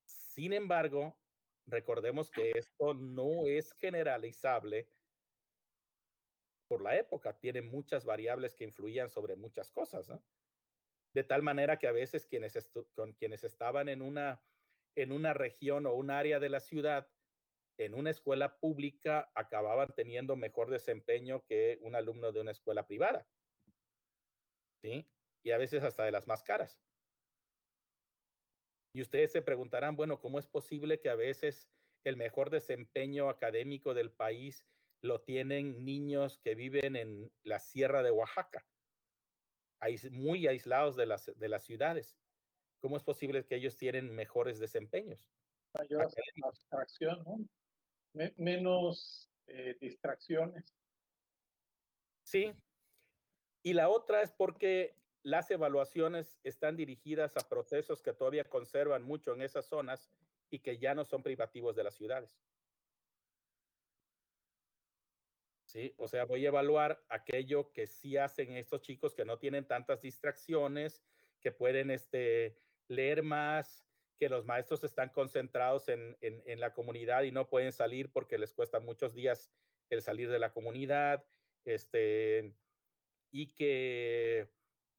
Sin embargo, recordemos que esto no es generalizable por la época, tiene muchas variables que influían sobre muchas cosas. De tal manera que a veces quienes, quienes estaban en una, en una región o un área de la ciudad, en una escuela pública, acababan teniendo mejor desempeño que un alumno de una escuela privada. ¿Sí? Y a veces hasta de las más caras. Y ustedes se preguntarán, bueno, ¿cómo es posible que a veces el mejor desempeño académico del país lo tienen niños que viven en la sierra de Oaxaca, muy aislados de las, de las ciudades. ¿Cómo es posible que ellos tienen mejores desempeños? Mayor abstracción, ¿no? menos eh, distracciones. Sí. Y la otra es porque las evaluaciones están dirigidas a procesos que todavía conservan mucho en esas zonas y que ya no son privativos de las ciudades. ¿sí? O sea, voy a evaluar aquello que sí hacen estos chicos que no tienen tantas distracciones, que pueden este, leer más, que los maestros están concentrados en, en, la comunidad y no pueden salir porque les cuesta muchos días el salir de la comunidad, este, y que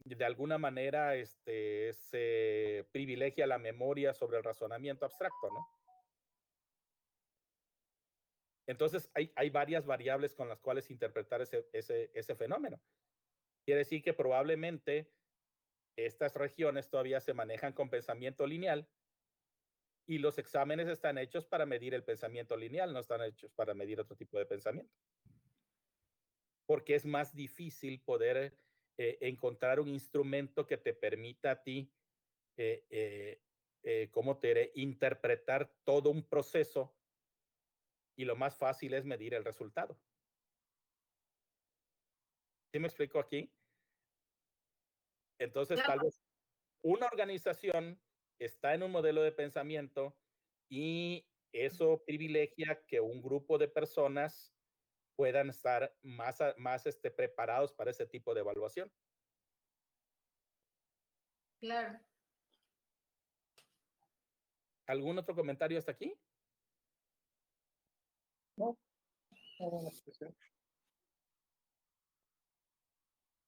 de alguna manera este, se privilegia la memoria sobre el razonamiento abstracto, ¿no? Entonces, hay, hay varias variables con las cuales interpretar ese, ese, ese fenómeno. Quiere decir que probablemente estas regiones todavía se manejan con pensamiento lineal y los exámenes están hechos para medir el pensamiento lineal, no están hechos para medir otro tipo de pensamiento. Porque es más difícil poder eh, encontrar un instrumento que te permita a ti, eh, eh, eh ¿cómo te interpretar todo un proceso y lo más fácil es medir el resultado. ¿Sí me explico aquí? Entonces, tal vez una organización está en un modelo de pensamiento y eso privilegia que un grupo de personas puedan estar más, más este, preparados para ese tipo de evaluación. Claro. ¿Algún otro comentario hasta aquí? No,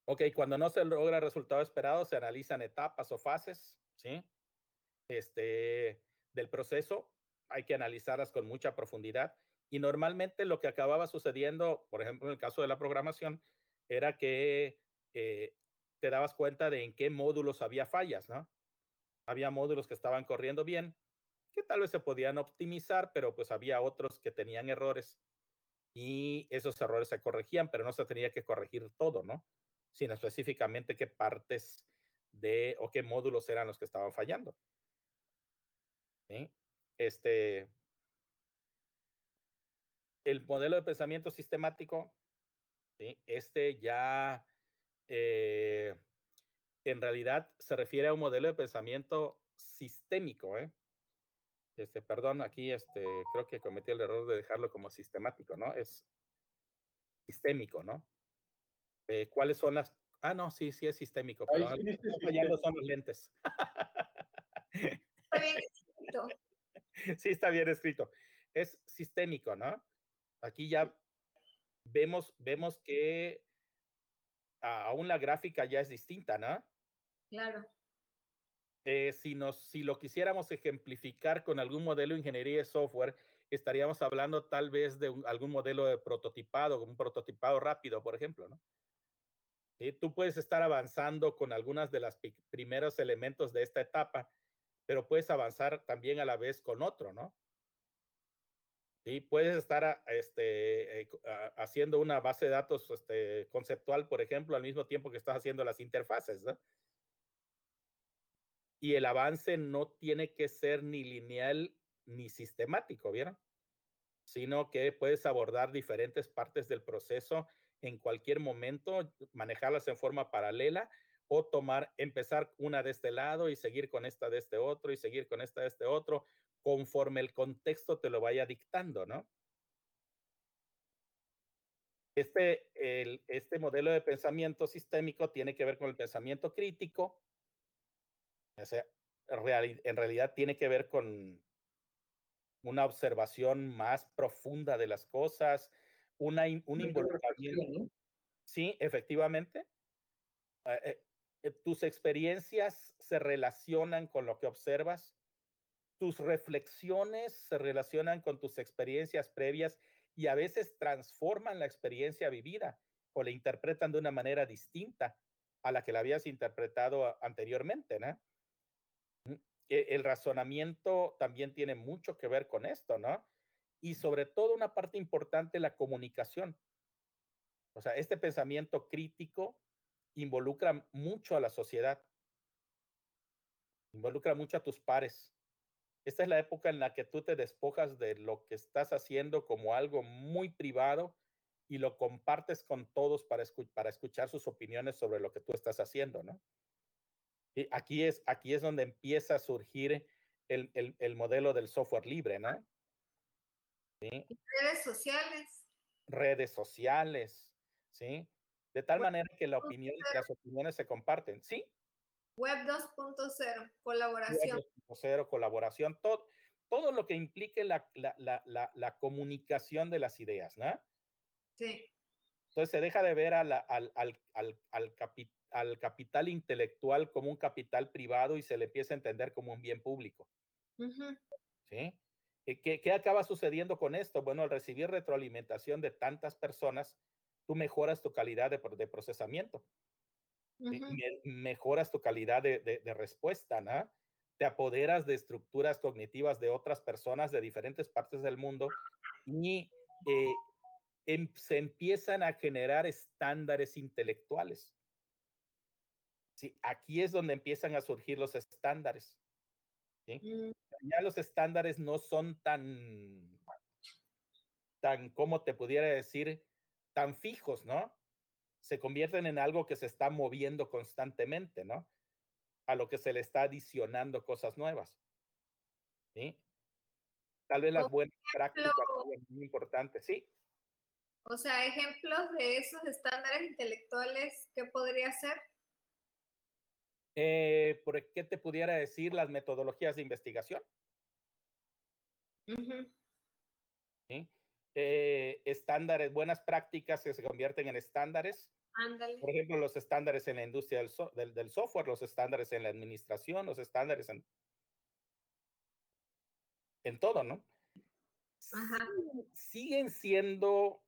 Ok, cuando no se logra el resultado esperado, se analizan etapas o fases, ¿sí? Este, del proceso, hay que analizarlas con mucha profundidad. Y normalmente lo que acababa sucediendo, por ejemplo, en el caso de la programación, era que eh, te dabas cuenta de en qué módulos había fallas, ¿no? Había módulos que estaban corriendo bien, que tal vez se podían optimizar, pero pues había otros que tenían errores y esos errores se corregían, pero no se tenía que corregir todo, ¿no? Sino específicamente qué partes de o qué módulos eran los que estaban fallando. Este, el modelo de pensamiento sistemático, este ya eh, en realidad se refiere a un modelo de pensamiento sistémico, ¿eh? Este, perdón, aquí este, creo que cometí el error de dejarlo como sistemático, ¿no? Es sistémico, ¿no? Eh, ¿Cuáles son las? Ah, no, sí, sí es sistémico. Pero no son los lentes. Está bien escrito. Sí, está bien escrito. Es sistémico, ¿no? Aquí ya vemos, vemos que aún la gráfica ya es distinta, ¿no? Claro. Eh, si, nos, si lo quisiéramos ejemplificar con algún modelo de ingeniería de software, estaríamos hablando tal vez de algún modelo de prototipado, un prototipado rápido, por ejemplo, ¿no? Y tú puedes estar avanzando con algunas de los primeros elementos de esta etapa pero puedes avanzar también a la vez con otro, ¿no? Y puedes estar este, eh, haciendo una base de datos este, conceptual, por ejemplo, al mismo tiempo que estás haciendo las interfaces, ¿no? Y el avance no tiene que ser ni lineal ni sistemático, ¿vieron? Sino que puedes abordar diferentes partes del proceso en cualquier momento, manejarlas en forma paralela o tomar, empezar una de este lado y seguir con esta de este otro y seguir con esta de este otro, conforme el contexto te lo vaya dictando, ¿no? Este, el, este modelo de pensamiento sistémico tiene que ver con el pensamiento crítico, o sea, en realidad tiene que ver con una observación más profunda de las cosas, una, un involucramiento. Sí, efectivamente. Eh, eh, tus experiencias se relacionan con lo que observas, tus reflexiones se relacionan con tus experiencias previas y a veces transforman la experiencia vivida o la interpretan de una manera distinta a la que la habías interpretado anteriormente, ¿no? Mm, e, el razonamiento también tiene mucho que ver con esto, ¿no? Y sobre todo una parte importante, la comunicación. O sea, este pensamiento crítico involucra mucho a la sociedad, involucra mucho a tus pares. Esta es la época en la que tú te despojas de lo que estás haciendo como algo muy privado y lo compartes con todos para, escuchar sus opiniones sobre lo que tú estás haciendo, ¿no? Y aquí es, aquí es donde empieza a surgir el, el, el modelo del software libre, ¿no? ¿Sí? Redes sociales. Redes sociales, ¿sí? De tal manera que la opinión, las opiniones se comparten, ¿sí? Web 2.0, colaboración. Web 2.0, colaboración, todo, todo lo que implique la, la, la, la, comunicación de las ideas, ¿no? Sí. Entonces se deja de ver al, al, al, al, al, al capital intelectual como un capital privado y se le empieza a entender como un bien público. ¿Sí? ¿Qué, ¿Qué acaba sucediendo con esto? Bueno, al recibir retroalimentación de tantas personas, tú mejoras tu calidad de, de procesamiento, mejoras tu calidad de, de, respuesta, ¿no? Te apoderas de estructuras cognitivas de otras personas de diferentes partes del mundo y eh, em, se empiezan a generar estándares intelectuales. Sí, aquí es donde empiezan a surgir los estándares. ¿Sí? Mm. Ya los estándares no son tan, tan, como te pudiera decir, tan fijos, ¿no? Se convierten en algo que se está moviendo constantemente, ¿no? A lo que se le está adicionando cosas nuevas. ¿Sí? Tal vez las buenas prácticas son muy importantes, ¿sí? O sea, ejemplos de esos estándares intelectuales, ¿qué podría ser? Eh, ¿Por qué te pudiera decir las metodologías de investigación? ¿Sí? Eh, estándares, buenas prácticas que se convierten en estándares. Por ejemplo, los estándares en la industria del, del, software, los estándares en la administración, los estándares en, en todo, ¿no? Ajá. Siguen siendo,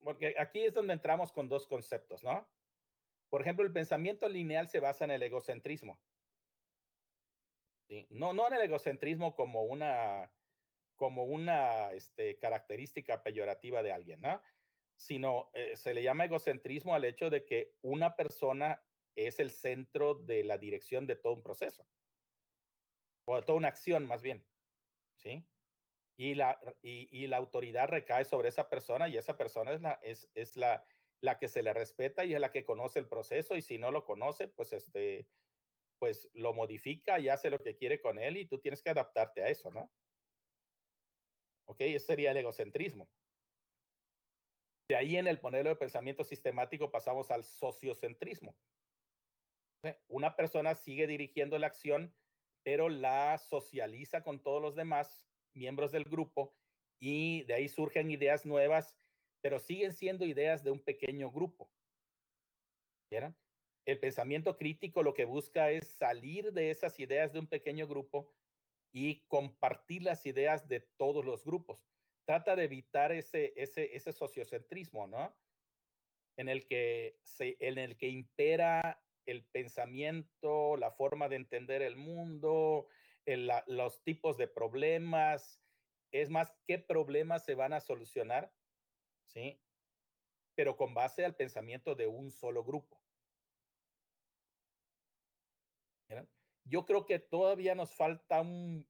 porque aquí es donde entramos con dos conceptos, ¿no? Por ejemplo, el pensamiento lineal se basa en el egocentrismo. ¿sí? No, no en el egocentrismo como una como una este, característica peyorativa de alguien, ¿no? Sino eh, se le llama egocentrismo al hecho de que una persona es el centro de la dirección de todo un proceso, o de toda una acción más bien, ¿sí? Y la, y, y la autoridad recae sobre esa persona y esa persona es, la, es, es la, la que se le respeta y es la que conoce el proceso y si no lo conoce, pues este, pues lo modifica y hace lo que quiere con él y tú tienes que adaptarte a eso, ¿no? ¿Ok? Ese sería el egocentrismo. De ahí en el modelo de pensamiento sistemático pasamos al sociocentrismo. Una persona sigue dirigiendo la acción, pero la socializa con todos los demás miembros del grupo y de ahí surgen ideas nuevas, pero siguen siendo ideas de un pequeño grupo. ¿Vieron? El pensamiento crítico lo que busca es salir de esas ideas de un pequeño grupo y compartir las ideas de todos los grupos. Trata de evitar ese, ese, ese sociocentrismo, ¿no? En el, que se, en el que impera el pensamiento, la forma de entender el mundo, los tipos de problemas, es más, qué problemas se van a solucionar, ¿sí? Pero con base al pensamiento de un solo grupo. Yo creo que todavía nos falta un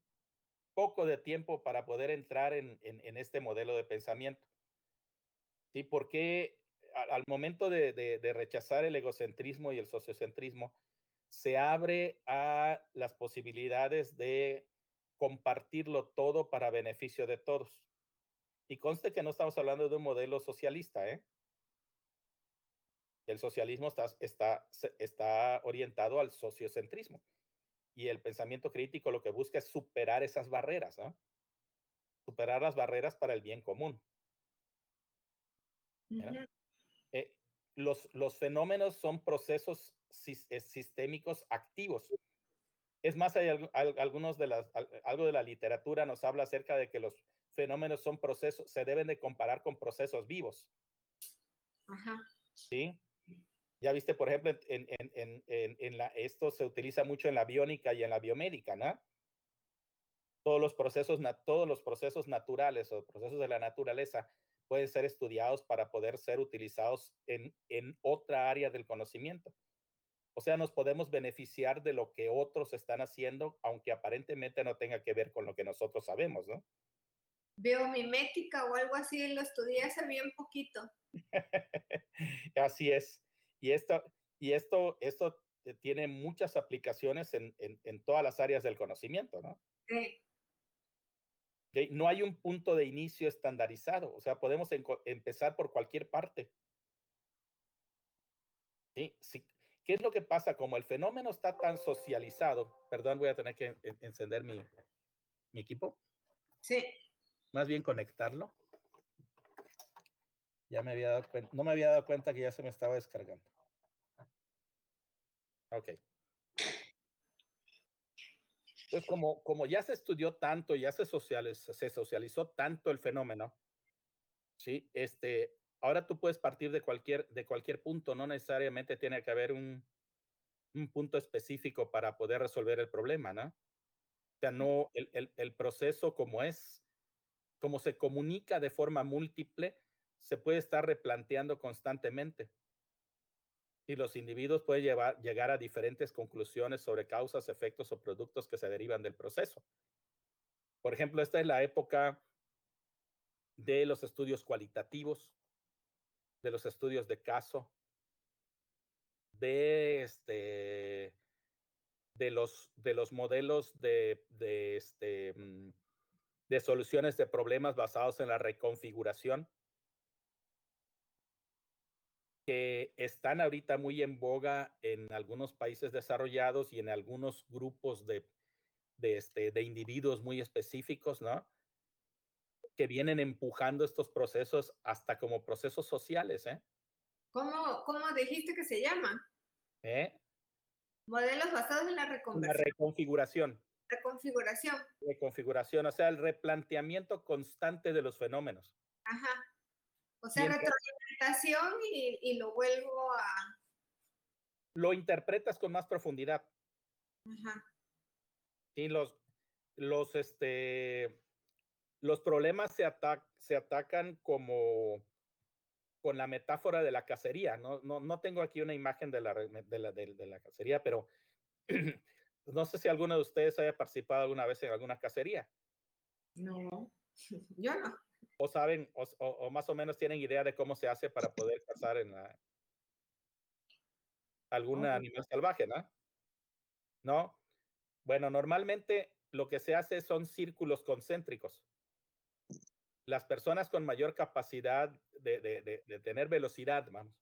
poco de tiempo para poder entrar en, este modelo de pensamiento. ¿Sí? Porque al, momento de, rechazar el egocentrismo y el sociocentrismo, se abre a las posibilidades de compartirlo todo para beneficio de todos. Y conste que no estamos hablando de un modelo socialista, ¿eh? El socialismo está, está, está orientado al sociocentrismo. Y el pensamiento crítico lo que busca es superar esas barreras, ¿no? Superar las barreras para el bien común. Eh, los, los fenómenos son procesos eh, sistémicos activos. Es más, hay algunos de las, algo de la literatura nos habla acerca de que los fenómenos son procesos, se deben de comparar con procesos vivos. Ajá. ¿Sí? Ya viste, por ejemplo, en, en, en, en, la, esto se utiliza mucho en la biónica y en la biomédica, ¿no? Todos los procesos, todos los procesos naturales o procesos de la naturaleza pueden ser estudiados para poder ser utilizados en, en otra área del conocimiento. O sea, nos podemos beneficiar de lo que otros están haciendo, aunque aparentemente no tenga que ver con lo que nosotros sabemos, ¿no? Biomimética o algo así, lo estudié hace bien poquito. así es. Y esto, y esto, esto tiene muchas aplicaciones en, en, todas las áreas del conocimiento, ¿no? Sí. No hay un punto de inicio estandarizado, o sea, podemos empezar por cualquier parte. ¿Sí? sí. ¿Qué es lo que pasa? Como el fenómeno está tan socializado, perdón, voy a tener que encender mi, mi equipo. Sí. Más bien conectarlo. Ya me había dado cuenta, no me había dado cuenta que ya se me estaba descargando. Ok. Entonces, como, como ya se estudió tanto, ya se, socializó, se socializó tanto el fenómeno, ¿sí? Este, ahora tú puedes partir de cualquier, de cualquier punto, no necesariamente tiene que haber un, un punto específico para poder resolver el problema, ¿no? O sea, no, el, el, el, proceso como es, como se comunica de forma múltiple, se puede estar replanteando constantemente. Y los individuos pueden llegar a diferentes conclusiones sobre causas, efectos o productos que se derivan del proceso. Por ejemplo, esta es la época de los estudios cualitativos, de los estudios de caso, de este de los de los modelos de, de este mm, de soluciones de problemas basados en la reconfiguración que están ahorita muy en boga en algunos países desarrollados y en algunos grupos de, de, este, de individuos muy específicos, ¿no? que vienen empujando estos procesos hasta como procesos sociales, ¿eh? ¿Cómo, cómo dijiste que se llama? ¿Eh? Modelos basados en la. La reconfiguración. Reconfiguración. Reconfiguración, o sea, el replanteamiento constante de los fenómenos. Ajá. O sea, retroalimentación y, y lo vuelvo a... Lo interpretas con más profundidad. Ajá. Y los, los, este, los problemas se, se atacan como con la metáfora de la cacería. No, no, no tengo aquí una imagen de la, de la, de, la cacería, pero no sé si alguno de ustedes haya participado alguna vez en alguna cacería. No, yo no. O saben, o, o, más o menos tienen idea de cómo se hace para poder cazar en la, algún animal salvaje, ¿no? ¿No? Bueno, normalmente lo que se hace son círculos concéntricos las personas con mayor capacidad de, de, de, tener velocidad, vamos,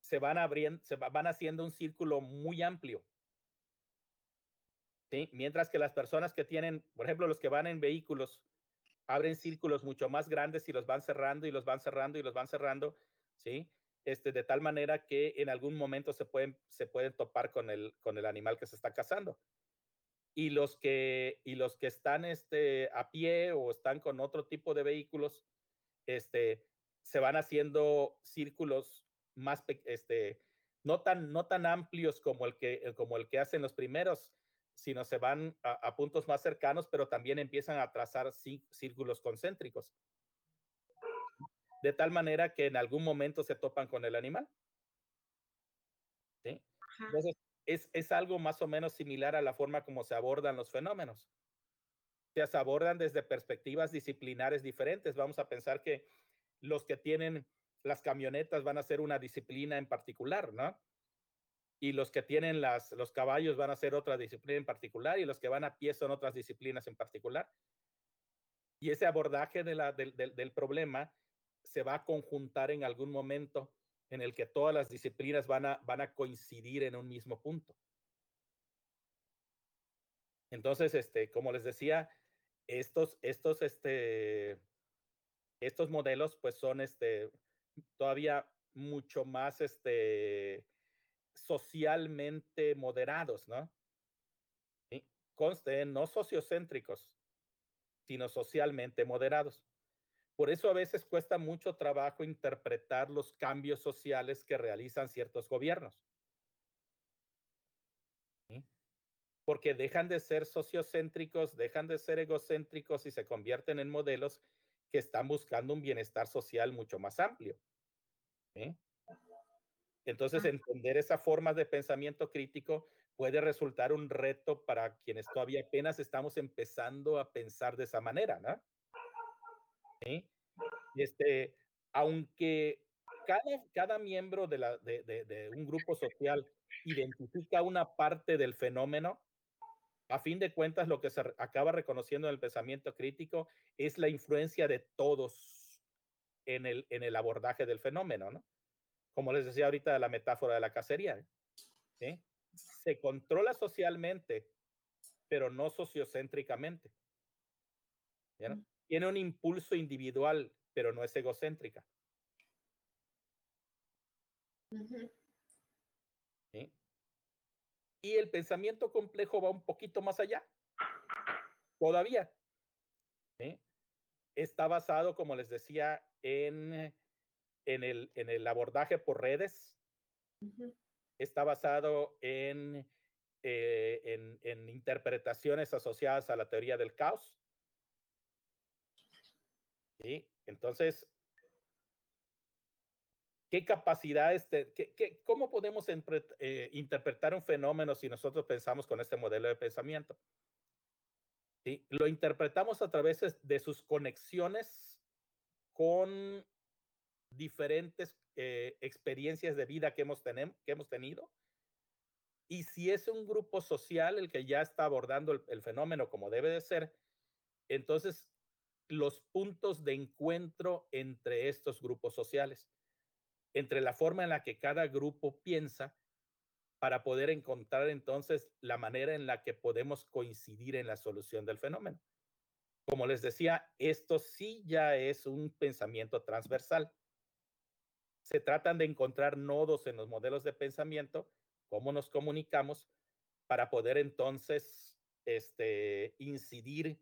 se van abriendo, se van haciendo un círculo muy amplio. Mientras que las personas que tienen, por ejemplo, los que van en vehículos, abren círculos mucho más grandes y los van cerrando y los van cerrando y los van cerrando, ¿sí? Este, de tal manera que en algún momento se pueden, se pueden topar con el, con el animal que se está cazando. Y los que, y los que están este, a pie o están con otro tipo de vehículos, este, se van haciendo círculos más, este, no tan, no tan amplios como el, que, como el que hacen los primeros, sino se van a, puntos más cercanos, pero también empiezan a trazar círculos concéntricos. De tal manera que en algún momento se topan con el animal. ¿Sí? Entonces, es, es, algo más o menos similar a la forma como se abordan los fenómenos. Se abordan desde perspectivas disciplinares diferentes. Vamos a pensar que los que tienen las camionetas van a ser una disciplina en particular, ¿no? Y los que tienen las, los caballos van a ser otra disciplina en particular y los que van a pie son otras disciplinas en particular. Y ese abordaje de la, del, del, problema se va a conjuntar en algún momento en el que todas las disciplinas van a, van a coincidir en un mismo punto. Entonces, este, como les decía, estos, estos, este, estos modelos pues son este, todavía mucho más este, socialmente moderados, ¿no? Conste, no sociocéntricos, sino socialmente moderados. Por eso a veces cuesta mucho trabajo interpretar los cambios sociales que realizan ciertos gobiernos. Porque dejan de ser sociocéntricos, dejan de ser egocéntricos y se convierten en modelos que están buscando un bienestar social mucho más amplio. ¿sí? Entonces, entender esa forma de pensamiento crítico puede resultar un reto para quienes todavía apenas estamos empezando a pensar de esa manera, ¿no? ¿Sí? Este, aunque cada, cada miembro de, la, de, de, de un grupo social identifica una parte del fenómeno, a fin de cuentas lo que se acaba reconociendo en el pensamiento crítico es la influencia de todos en el, en el abordaje del fenómeno, ¿no? Como les decía ahorita, la metáfora de la cacería. Se controla socialmente, pero no sociocéntricamente. Tiene un impulso individual, pero no es egocéntrica. Y el pensamiento complejo va un poquito más allá. Todavía. Está basado, como les decía, en en el, en el abordaje por redes. Está basado en, eh, en, en, interpretaciones asociadas a la teoría del caos. ¿Sí? Entonces, ¿qué capacidades, de, qué, qué, cómo podemos eh, interpretar un fenómeno si nosotros pensamos con este modelo de pensamiento? ¿Sí? Lo interpretamos a través de sus conexiones con diferentes eh, experiencias de vida que hemos, que hemos tenido. Y si es un grupo social el que ya está abordando el, el fenómeno como debe de ser, entonces los puntos de encuentro entre estos grupos sociales, entre la forma en la que cada grupo piensa para poder encontrar entonces la manera en la que podemos coincidir en la solución del fenómeno. Como les decía, esto sí ya es un pensamiento transversal se tratan de encontrar nodos en los modelos de pensamiento, cómo nos comunicamos, para poder entonces este, incidir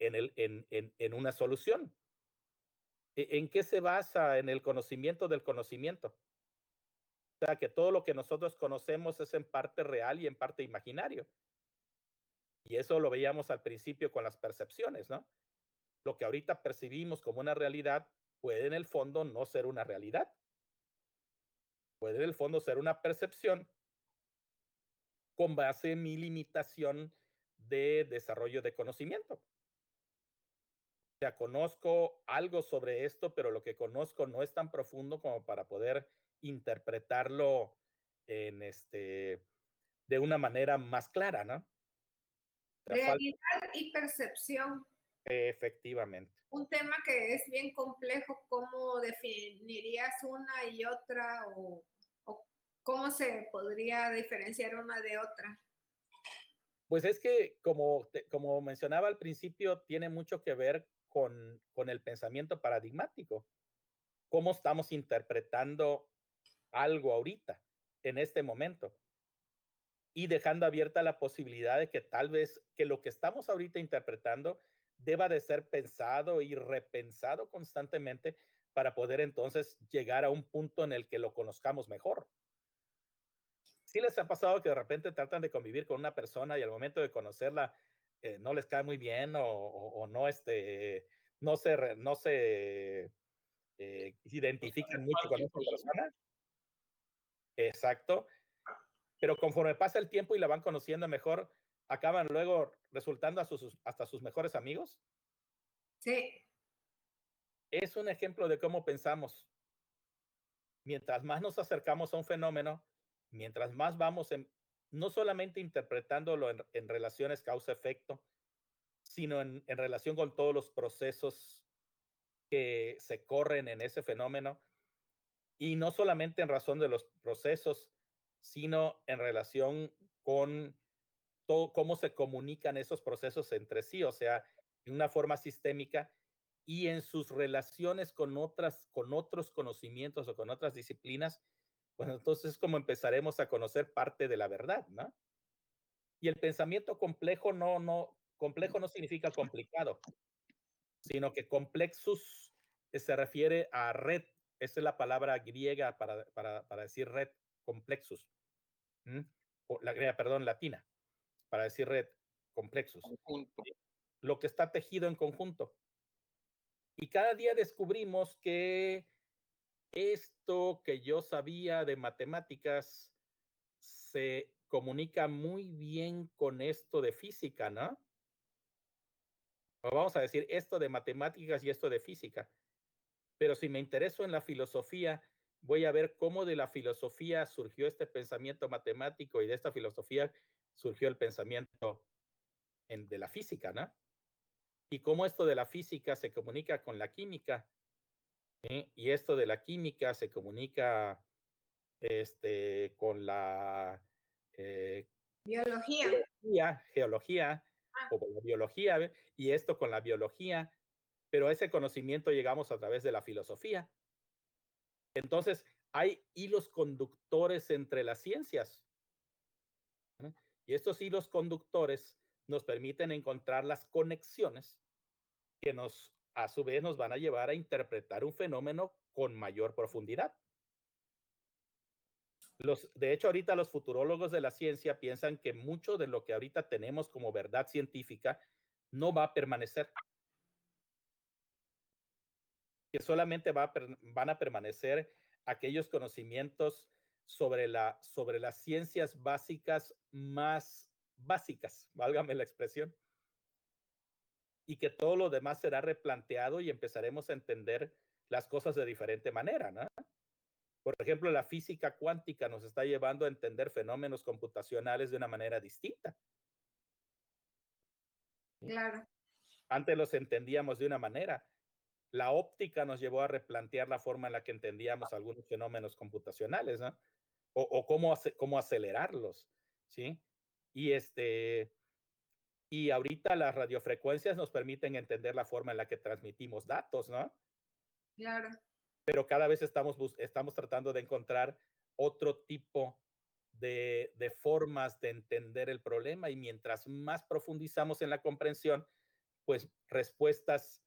en, en una solución. ¿E, ¿En qué se basa? En el conocimiento del conocimiento. O sea, que todo lo que nosotros conocemos es en parte real y en parte imaginario. Y eso lo veíamos al principio con las percepciones, ¿no? Lo que ahorita percibimos como una realidad puede en el fondo no ser una realidad. Puede en el fondo ser una percepción con base en mi limitación de desarrollo de conocimiento. O sea, conozco algo sobre esto, pero lo que conozco no es tan profundo como para poder interpretarlo en este de una manera más clara, ¿no? Realidad y percepción. Efectivamente. Un tema que es bien complejo, ¿cómo definirías una y otra o, cómo se podría diferenciar una de otra? Pues es que, como, como mencionaba al principio, tiene mucho que ver con, con el pensamiento paradigmático. ¿Cómo estamos interpretando algo ahorita, en este momento? Y dejando abierta la posibilidad de que tal vez que lo que estamos ahorita interpretando deba de ser pensado y repensado constantemente para poder entonces llegar a un punto en el que lo conozcamos mejor. ¿Sí les ha pasado que de repente tratan de convivir con una persona y al momento de conocerla eh, no les cae muy bien o, o, o no, este, no se, no se eh, identifican mucho con esa persona? Exacto. Pero conforme pasa el tiempo y la van conociendo mejor, acaban luego resultando a sus, hasta sus mejores amigos. Sí. Es un ejemplo de cómo pensamos. Mientras más nos acercamos a un fenómeno, mientras más vamos en, no solamente interpretándolo en, en relaciones causa-efecto, sino en, en relación con todos los procesos que se corren en ese fenómeno, y no solamente en razón de los procesos, sino en relación con todo, cómo se comunican esos procesos entre sí, o sea, en una forma sistémica y en sus relaciones con otras, con otros conocimientos o con otras disciplinas, pues entonces es como empezaremos a conocer parte de la verdad, ¿no? Y el pensamiento complejo no, no, complejo no significa complicado, sino que complexus se refiere a red, esa es la palabra griega para, para, para decir red, complexus. ¿Mm? O la perdón, latina, para decir red. Conjunto. Lo que está tejido en conjunto. Y cada día descubrimos que esto que yo sabía de matemáticas se comunica muy bien con esto de física, ¿no? O vamos a decir esto de matemáticas y esto de física. Pero si me intereso en la filosofía, voy a ver cómo de la filosofía surgió este pensamiento matemático y de esta filosofía surgió el pensamiento en, de la física, ¿no? Y cómo esto de la física se comunica con la química. ¿eh? Y esto de la química se comunica este, con la eh, biología. geología, geología ah. o con la biología, y esto con la biología, pero ese conocimiento llegamos a través de la filosofía. Entonces, hay hilos conductores entre las ciencias. Y estos hilos conductores nos permiten encontrar las conexiones que nos, a su vez, nos van a llevar a interpretar un fenómeno con mayor profundidad. Los, de hecho, ahorita los futurólogos de la ciencia piensan que mucho de lo que ahorita tenemos como verdad científica no va a permanecer que solamente va van a permanecer aquellos conocimientos sobre, la, sobre las ciencias básicas más básicas, válgame la expresión, y que todo lo demás será replanteado y empezaremos a entender las cosas de diferente manera, ¿no? Por ejemplo, la física cuántica nos está llevando a entender fenómenos computacionales de una manera distinta. Claro. Antes los entendíamos de una manera, la óptica nos llevó a replantear la forma en la que entendíamos algunos fenómenos computacionales, ¿no? O, o cómo, cómo acelerarlos, ¿sí? Y este, y ahorita las radiofrecuencias nos permiten entender la forma en la que transmitimos datos, ¿no? Claro. Pero cada vez estamos, estamos tratando de encontrar otro tipo de, de formas de entender el problema y mientras más profundizamos en la comprensión, pues respuestas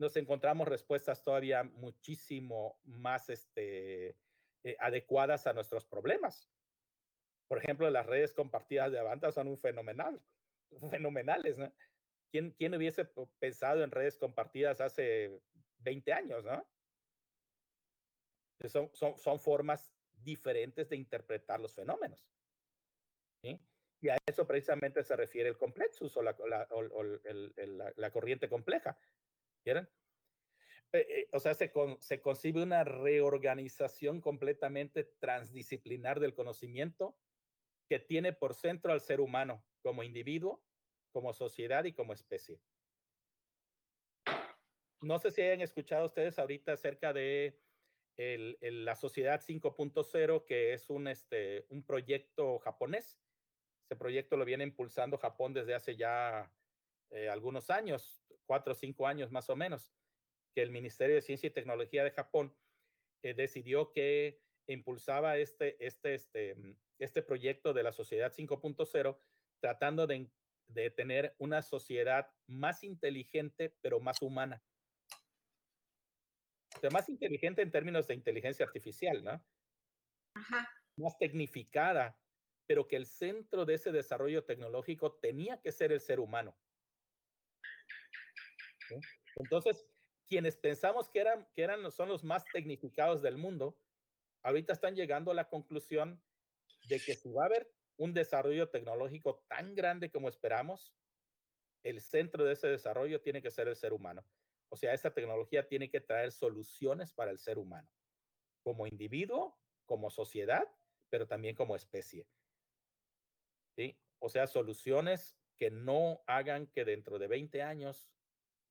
nos encontramos respuestas todavía muchísimo más este, eh, adecuadas a nuestros problemas. Por ejemplo, las redes compartidas de Avanta son un fenomenal, fenomenales, ¿no? ¿Quién, ¿Quién hubiese pensado en redes compartidas hace 20 años, no? Son, son, son formas diferentes de interpretar los fenómenos. Y a eso precisamente se refiere el complexus o la, la, la corriente compleja. ¿Quieren? Eh, eh, o sea, se, con, concibe una reorganización completamente transdisciplinar del conocimiento que tiene por centro al ser humano como individuo, como sociedad y como especie. No sé si hayan escuchado ustedes ahorita acerca de el, el, la Sociedad 5.0, que es un, este, un proyecto japonés. Ese proyecto lo viene impulsando Japón desde hace ya eh, algunos años, cuatro o cinco años más o menos, que el Ministerio de Ciencia y Tecnología de Japón eh, decidió que impulsaba este, este, este, este proyecto de la Sociedad 5.0, tratando de, de tener una sociedad más inteligente, pero más humana. O sea, más inteligente en términos de inteligencia artificial, ¿no? Ajá. Más tecnificada pero que el centro de ese desarrollo tecnológico tenía que ser el ser humano. Entonces, quienes pensamos que eran, que eran, son los más tecnificados del mundo, ahorita están llegando a la conclusión de que si va a haber un desarrollo tecnológico tan grande como esperamos, el centro de ese desarrollo tiene que ser el ser humano. O sea, esa tecnología tiene que traer soluciones para el ser humano, como individuo, como sociedad, pero también como especie. ¿Sí? O sea, soluciones que no hagan que dentro de 20 años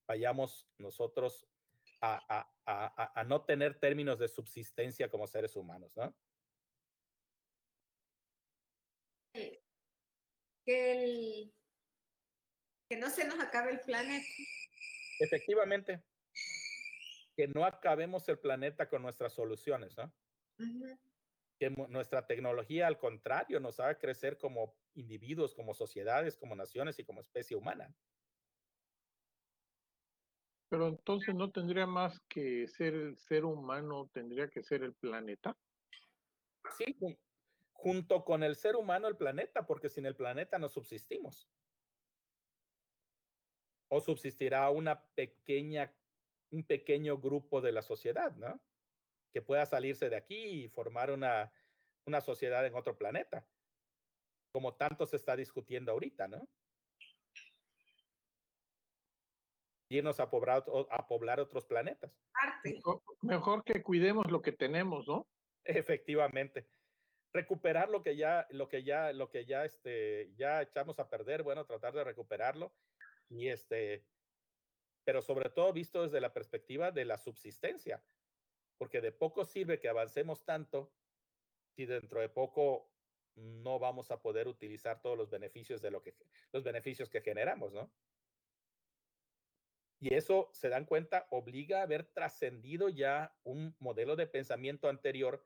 vayamos nosotros a, a, a, no tener términos de subsistencia como seres humanos, ¿no? Que, el, que no se nos acabe el planeta. Efectivamente, que no acabemos el planeta con nuestras soluciones, ¿no? Que nuestra tecnología, al contrario, nos haga crecer como individuos, como sociedades, como naciones y como especie humana. Pero entonces no tendría más que ser el ser humano, tendría que ser el planeta. Sí, junto con el ser humano, el planeta, porque sin el planeta no subsistimos. O subsistirá una pequeña, un pequeño grupo de la sociedad, ¿no? Que pueda salirse de aquí y formar una, una sociedad en otro planeta, como tanto se está discutiendo ahorita, ¿no? Irnos a poblar, a poblar otros planetas. Mejor, que cuidemos lo que tenemos, ¿no? Efectivamente. Recuperar lo que ya, lo que ya, lo que ya, este, ya echamos a perder, bueno, tratar de recuperarlo y este, pero sobre todo visto desde la perspectiva de la subsistencia, porque de poco sirve que avancemos tanto si dentro de poco no vamos a poder utilizar todos los beneficios de lo que los beneficios que generamos, ¿no? Y eso, se dan cuenta, obliga a haber trascendido ya un modelo de pensamiento anterior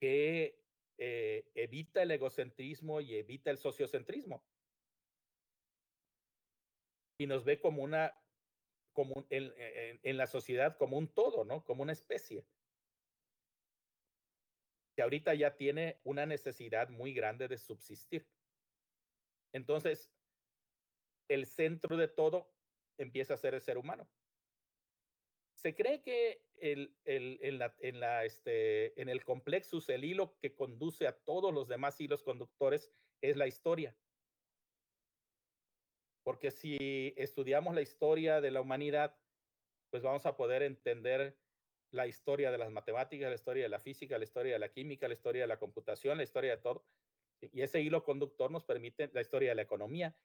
que eh, evita el egocentrismo y evita el sociocentrismo. Y nos ve como una, como en, en la sociedad como un todo, ¿no? Como una especie. Que ahorita ya tiene una necesidad muy grande de subsistir. Entonces, el centro de todo empieza a ser el ser humano. Se cree que el, en, este, en el complexus, el hilo que conduce a todos los demás hilos conductores es la historia. Porque si estudiamos la historia de la humanidad, pues vamos a poder entender la historia de las matemáticas, la historia de la física, la historia de la química, la historia de la computación, la historia de todo. Y ese hilo conductor nos permite la historia de la economía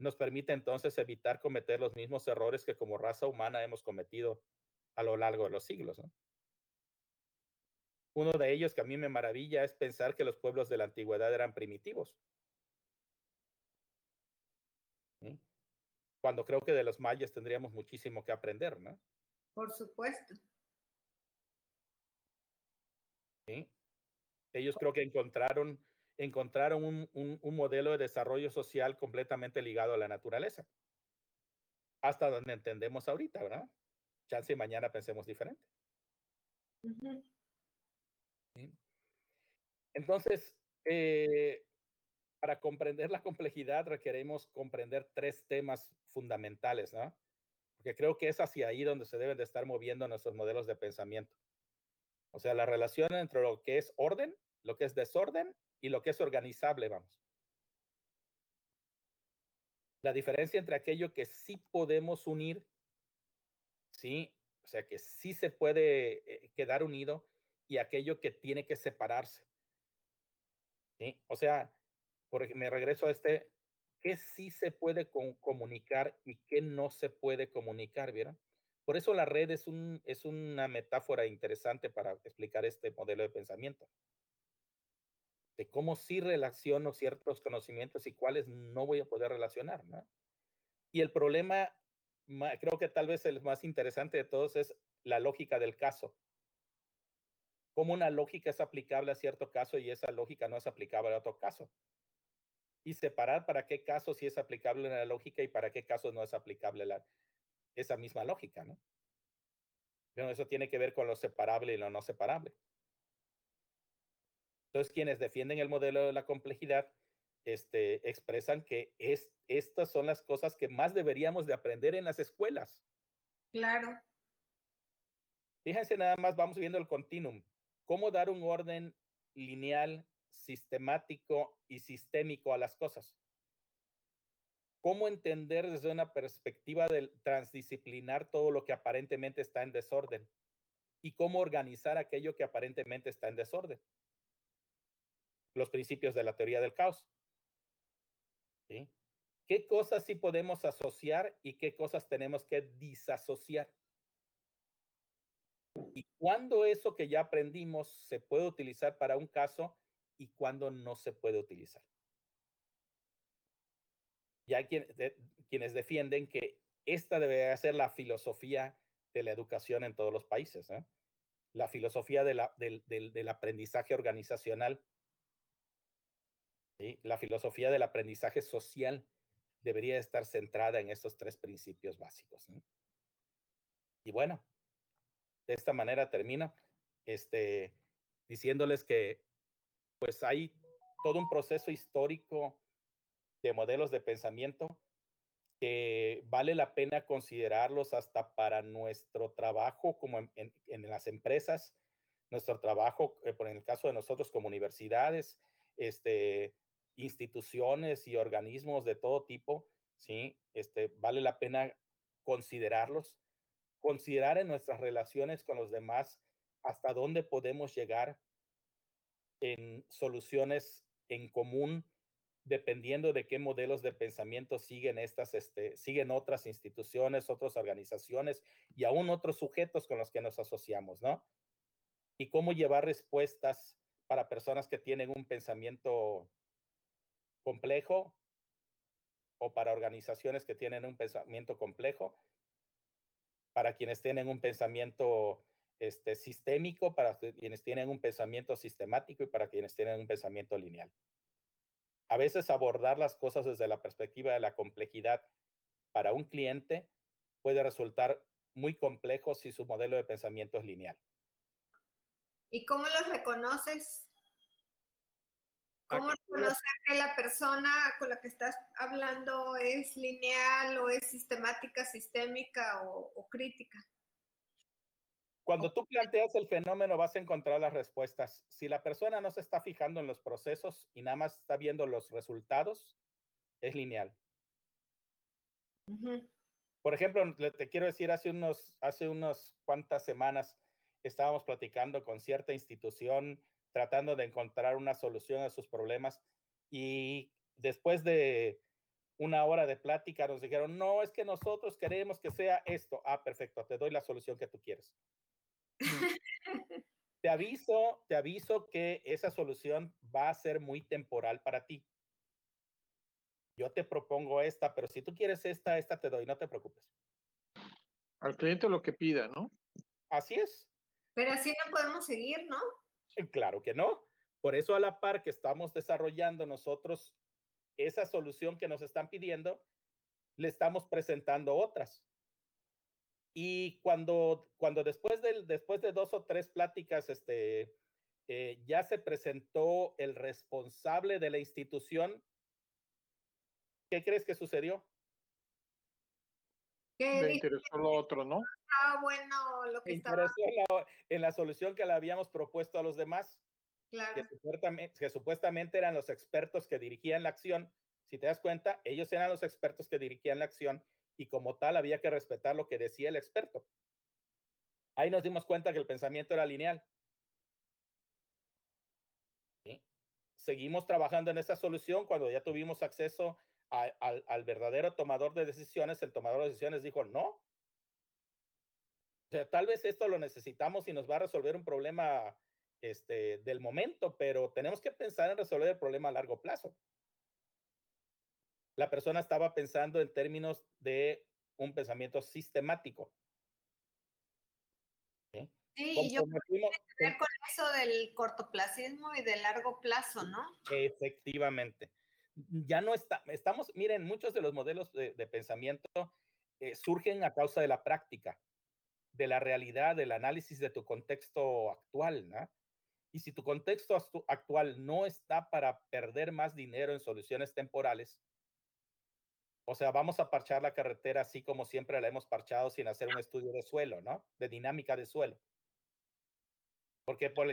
nos permite entonces evitar cometer los mismos errores que como raza humana hemos cometido a lo largo de los siglos. Uno de ellos que a mí me maravilla es pensar que los pueblos de la antigüedad eran primitivos. Cuando creo que de los mayas tendríamos muchísimo que aprender, ¿no? Por supuesto. Ellos creo que encontraron encontraron un, modelo de desarrollo social completamente ligado a la naturaleza. Hasta donde entendemos ahorita, ¿verdad? Chance y mañana pensemos diferente. Entonces, eh, para comprender la complejidad requerimos comprender tres temas fundamentales, ¿no? Porque creo que es hacia ahí donde se deben de estar moviendo nuestros modelos de pensamiento. O sea, la relación entre lo que es orden, lo que es desorden y lo que es organizable, vamos. La diferencia entre aquello que sí podemos unir, sí, o sea, que sí se puede eh, quedar unido y aquello que tiene que separarse. ¿Sí? O sea, por, me regreso a este, ¿qué sí se puede comunicar y qué no se puede comunicar? ¿Vieron? Por eso la red es, un, es una metáfora interesante para explicar este modelo de pensamiento de cómo sí relaciono ciertos conocimientos y cuáles no voy a poder relacionar, ¿no? Y el problema, creo que tal vez el más interesante de todos es la lógica del caso. Cómo una lógica es aplicable a cierto caso y esa lógica no es aplicable a otro caso. Y separar para qué caso sí es aplicable la lógica y para qué casos no es aplicable esa misma lógica, ¿no? Pero eso tiene que ver con lo separable y lo no separable. Entonces, quienes defienden el modelo de la complejidad este, expresan que es, estas son las cosas que más deberíamos de aprender en las escuelas. Claro. Fíjense nada más, vamos viendo el continuum. Cómo dar un orden lineal, sistemático y sistémico a las cosas. Cómo entender desde una perspectiva del transdisciplinar todo lo que aparentemente está en desorden y cómo organizar aquello que aparentemente está en desorden. Los principios de la teoría del caos. ¿Qué cosas sí podemos asociar y qué cosas tenemos que disasociar? Y cuándo eso que ya aprendimos se puede utilizar para un caso y cuándo no se puede utilizar. Ya hay quienes defienden que esta debería ser la filosofía de la educación en todos los países. ¿eh? La filosofía del, del, aprendizaje organizacional. ¿Sí? La filosofía del aprendizaje social debería estar centrada en estos tres principios básicos. Y bueno, de esta manera termino este, diciéndoles que pues hay todo un proceso histórico de modelos de pensamiento que vale la pena considerarlos hasta para nuestro trabajo como en, en, en las empresas, nuestro trabajo, eh, por en el caso de nosotros como universidades, este, instituciones y organismos de todo tipo, ¿sí? Este, vale la pena considerarlos, considerar en nuestras relaciones con los demás hasta dónde podemos llegar en soluciones en común dependiendo de qué modelos de pensamiento siguen estas, este, siguen otras instituciones, otras organizaciones y aún otros sujetos con los que nos asociamos, ¿no? Y cómo llevar respuestas para personas que tienen un pensamiento complejo o para organizaciones que tienen un pensamiento complejo, para quienes tienen un pensamiento este, sistémico, para quienes tienen un pensamiento sistemático y para quienes tienen un pensamiento lineal. A veces abordar las cosas desde la perspectiva de la complejidad para un cliente puede resultar muy complejo si su modelo de pensamiento es lineal. ¿Y cómo los reconoces? ¿Cómo reconocer que la persona con la que estás hablando es lineal o es sistemática, sistémica o, o crítica? Cuando tú planteas el fenómeno vas a encontrar las respuestas. Si la persona no se está fijando en los procesos y nada más está viendo los resultados, es lineal. Uh -huh. Por ejemplo, te quiero decir, hace unos, hace unos cuantas semanas estábamos platicando con cierta institución tratando de encontrar una solución a sus problemas y después de una hora de plática nos dijeron, no, es que nosotros queremos que sea esto. Ah, perfecto, te doy la solución que tú quieres. te aviso, te aviso que esa solución va a ser muy temporal para ti. Yo te propongo esta, pero si tú quieres esta, esta te doy, no te preocupes. Al cliente lo que pida, ¿no? Así es. Pero así no podemos seguir, ¿no? Claro que no. Por eso a la par que estamos desarrollando nosotros esa solución que nos están pidiendo, le estamos presentando otras. Y cuando, cuando después, de, después de dos o tres pláticas, este, eh, ya se presentó el responsable de la institución, ¿qué crees que sucedió? ¿Qué Me interesó lo otro, ¿no? Ah, bueno, lo que estaba... En la, en la solución que le habíamos propuesto a los demás. Claro. Que, supuestamente, que supuestamente eran los expertos que dirigían la acción. Si te das cuenta, ellos eran los expertos que dirigían la acción y como tal había que respetar lo que decía el experto. Ahí nos dimos cuenta que el pensamiento era lineal. ¿Sí? Seguimos trabajando en esa solución cuando ya tuvimos acceso a, al, al verdadero tomador de decisiones. El tomador de decisiones dijo, no. O sea, tal vez esto lo necesitamos y nos va a resolver un problema este, del momento, pero tenemos que pensar en resolver el problema a largo plazo la persona estaba pensando en términos de un pensamiento sistemático. ¿Sí? Sí, y yo creo que con eso del cortoplacismo y del largo plazo, ¿no? Efectivamente. Ya no está, estamos, miren, muchos de los modelos de, pensamiento eh, surgen a causa de la práctica, de la realidad, del análisis de tu contexto actual, ¿no? Y si tu contexto actual no está para perder más dinero en soluciones temporales, o sea, vamos a parchar la carretera así como siempre la hemos parchado sin hacer un estudio de suelo, ¿no? De dinámica de suelo. Porque por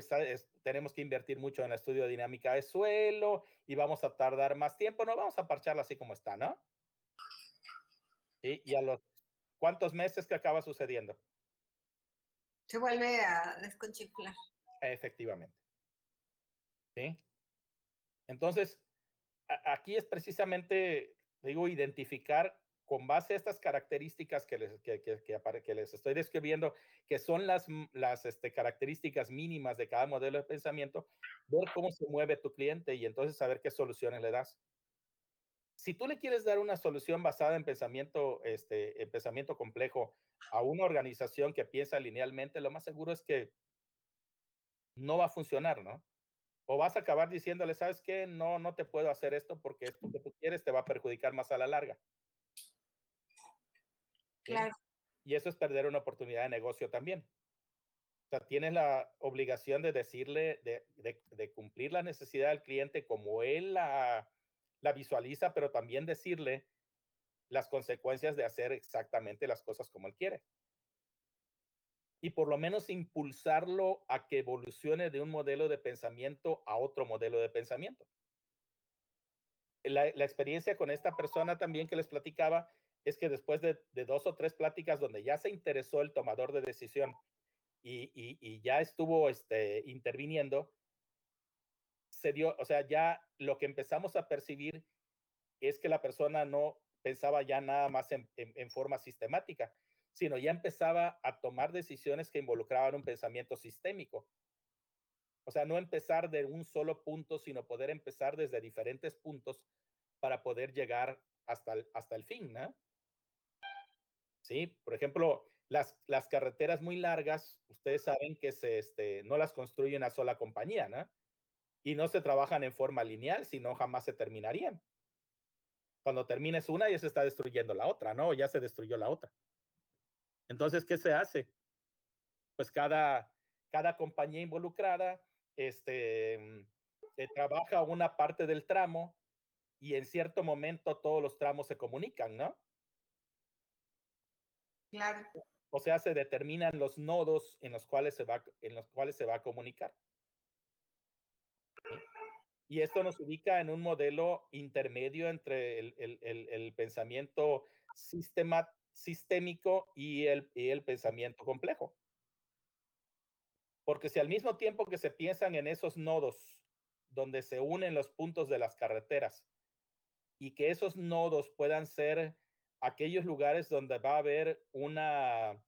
tenemos que invertir mucho en el estudio de dinámica de suelo y vamos a tardar más tiempo. No, vamos a parcharla así como está, ¿no? Y, y a los cuántos meses que acaba sucediendo. Se vuelve a desconchiflar. Efectivamente. ¿Sí? Entonces, aquí es precisamente, digo, identificar con base a estas características que les, que, que, que, les estoy describiendo, que son las, las este, características mínimas de cada modelo de pensamiento, ver cómo se mueve tu cliente y entonces saber qué soluciones le das. Si tú le quieres dar una solución basada en pensamiento, este, en pensamiento complejo a una organización que piensa linealmente, lo más seguro es que no va a funcionar, ¿no? O vas a acabar diciéndole, ¿sabes qué? No, no te puedo hacer esto porque esto que tú quieres te va a perjudicar más a la larga. Claro. Y eso es perder una oportunidad de negocio también. O sea, tienes la obligación de decirle, de, de, de cumplir la necesidad del cliente como él la, la visualiza, pero también decirle las consecuencias de hacer exactamente las cosas como él quiere y por lo menos impulsarlo a que evolucione de un modelo de pensamiento a otro modelo de pensamiento. La, experiencia con esta persona también que les platicaba es que después de, dos o tres pláticas donde ya se interesó el tomador de decisión y, ya estuvo este, interviniendo, se dio, o sea, ya lo que empezamos a percibir es que la persona no pensaba ya nada más en forma sistemática, sino ya empezaba a tomar decisiones que involucraban un pensamiento sistémico. O sea, no empezar de un solo punto, sino poder empezar desde diferentes puntos para poder llegar hasta el, hasta el fin, ¿no? Sí, por ejemplo, las, las carreteras muy largas, ustedes saben que se, este, no las construye una sola compañía, ¿no? Y no se trabajan en forma lineal, sino jamás se terminarían. Cuando termines una, ya se está destruyendo la otra, ¿no? Ya se destruyó la otra. Entonces, ¿qué se hace? Pues cada, cada compañía involucrada este, mm, eh, trabaja una parte del tramo y en cierto momento todos los tramos se comunican, ¿no? Claro. O sea, se determinan los nodos en los cuales se va, en los cuales se va a comunicar. Y esto nos ubica en un modelo intermedio entre el, el, el, pensamiento sistemático sistémico y el, el pensamiento complejo. Porque si al mismo tiempo que se piensan en esos nodos donde se unen los puntos de las carreteras y que esos nodos puedan ser aquellos lugares donde va a haber una,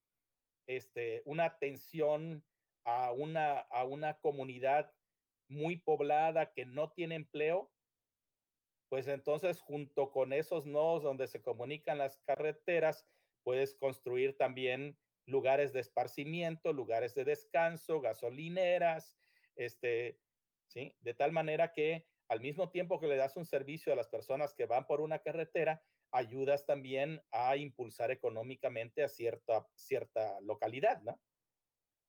este, una atención a una, a una comunidad muy poblada que no tiene empleo, pues entonces junto con esos nodos donde se comunican las carreteras, Puedes construir también lugares de esparcimiento, lugares de descanso, gasolineras, este, ¿sí? De tal manera que al mismo tiempo que le das un servicio a las personas que van por una carretera, ayudas también a impulsar económicamente a cierta, cierta localidad, ¿no?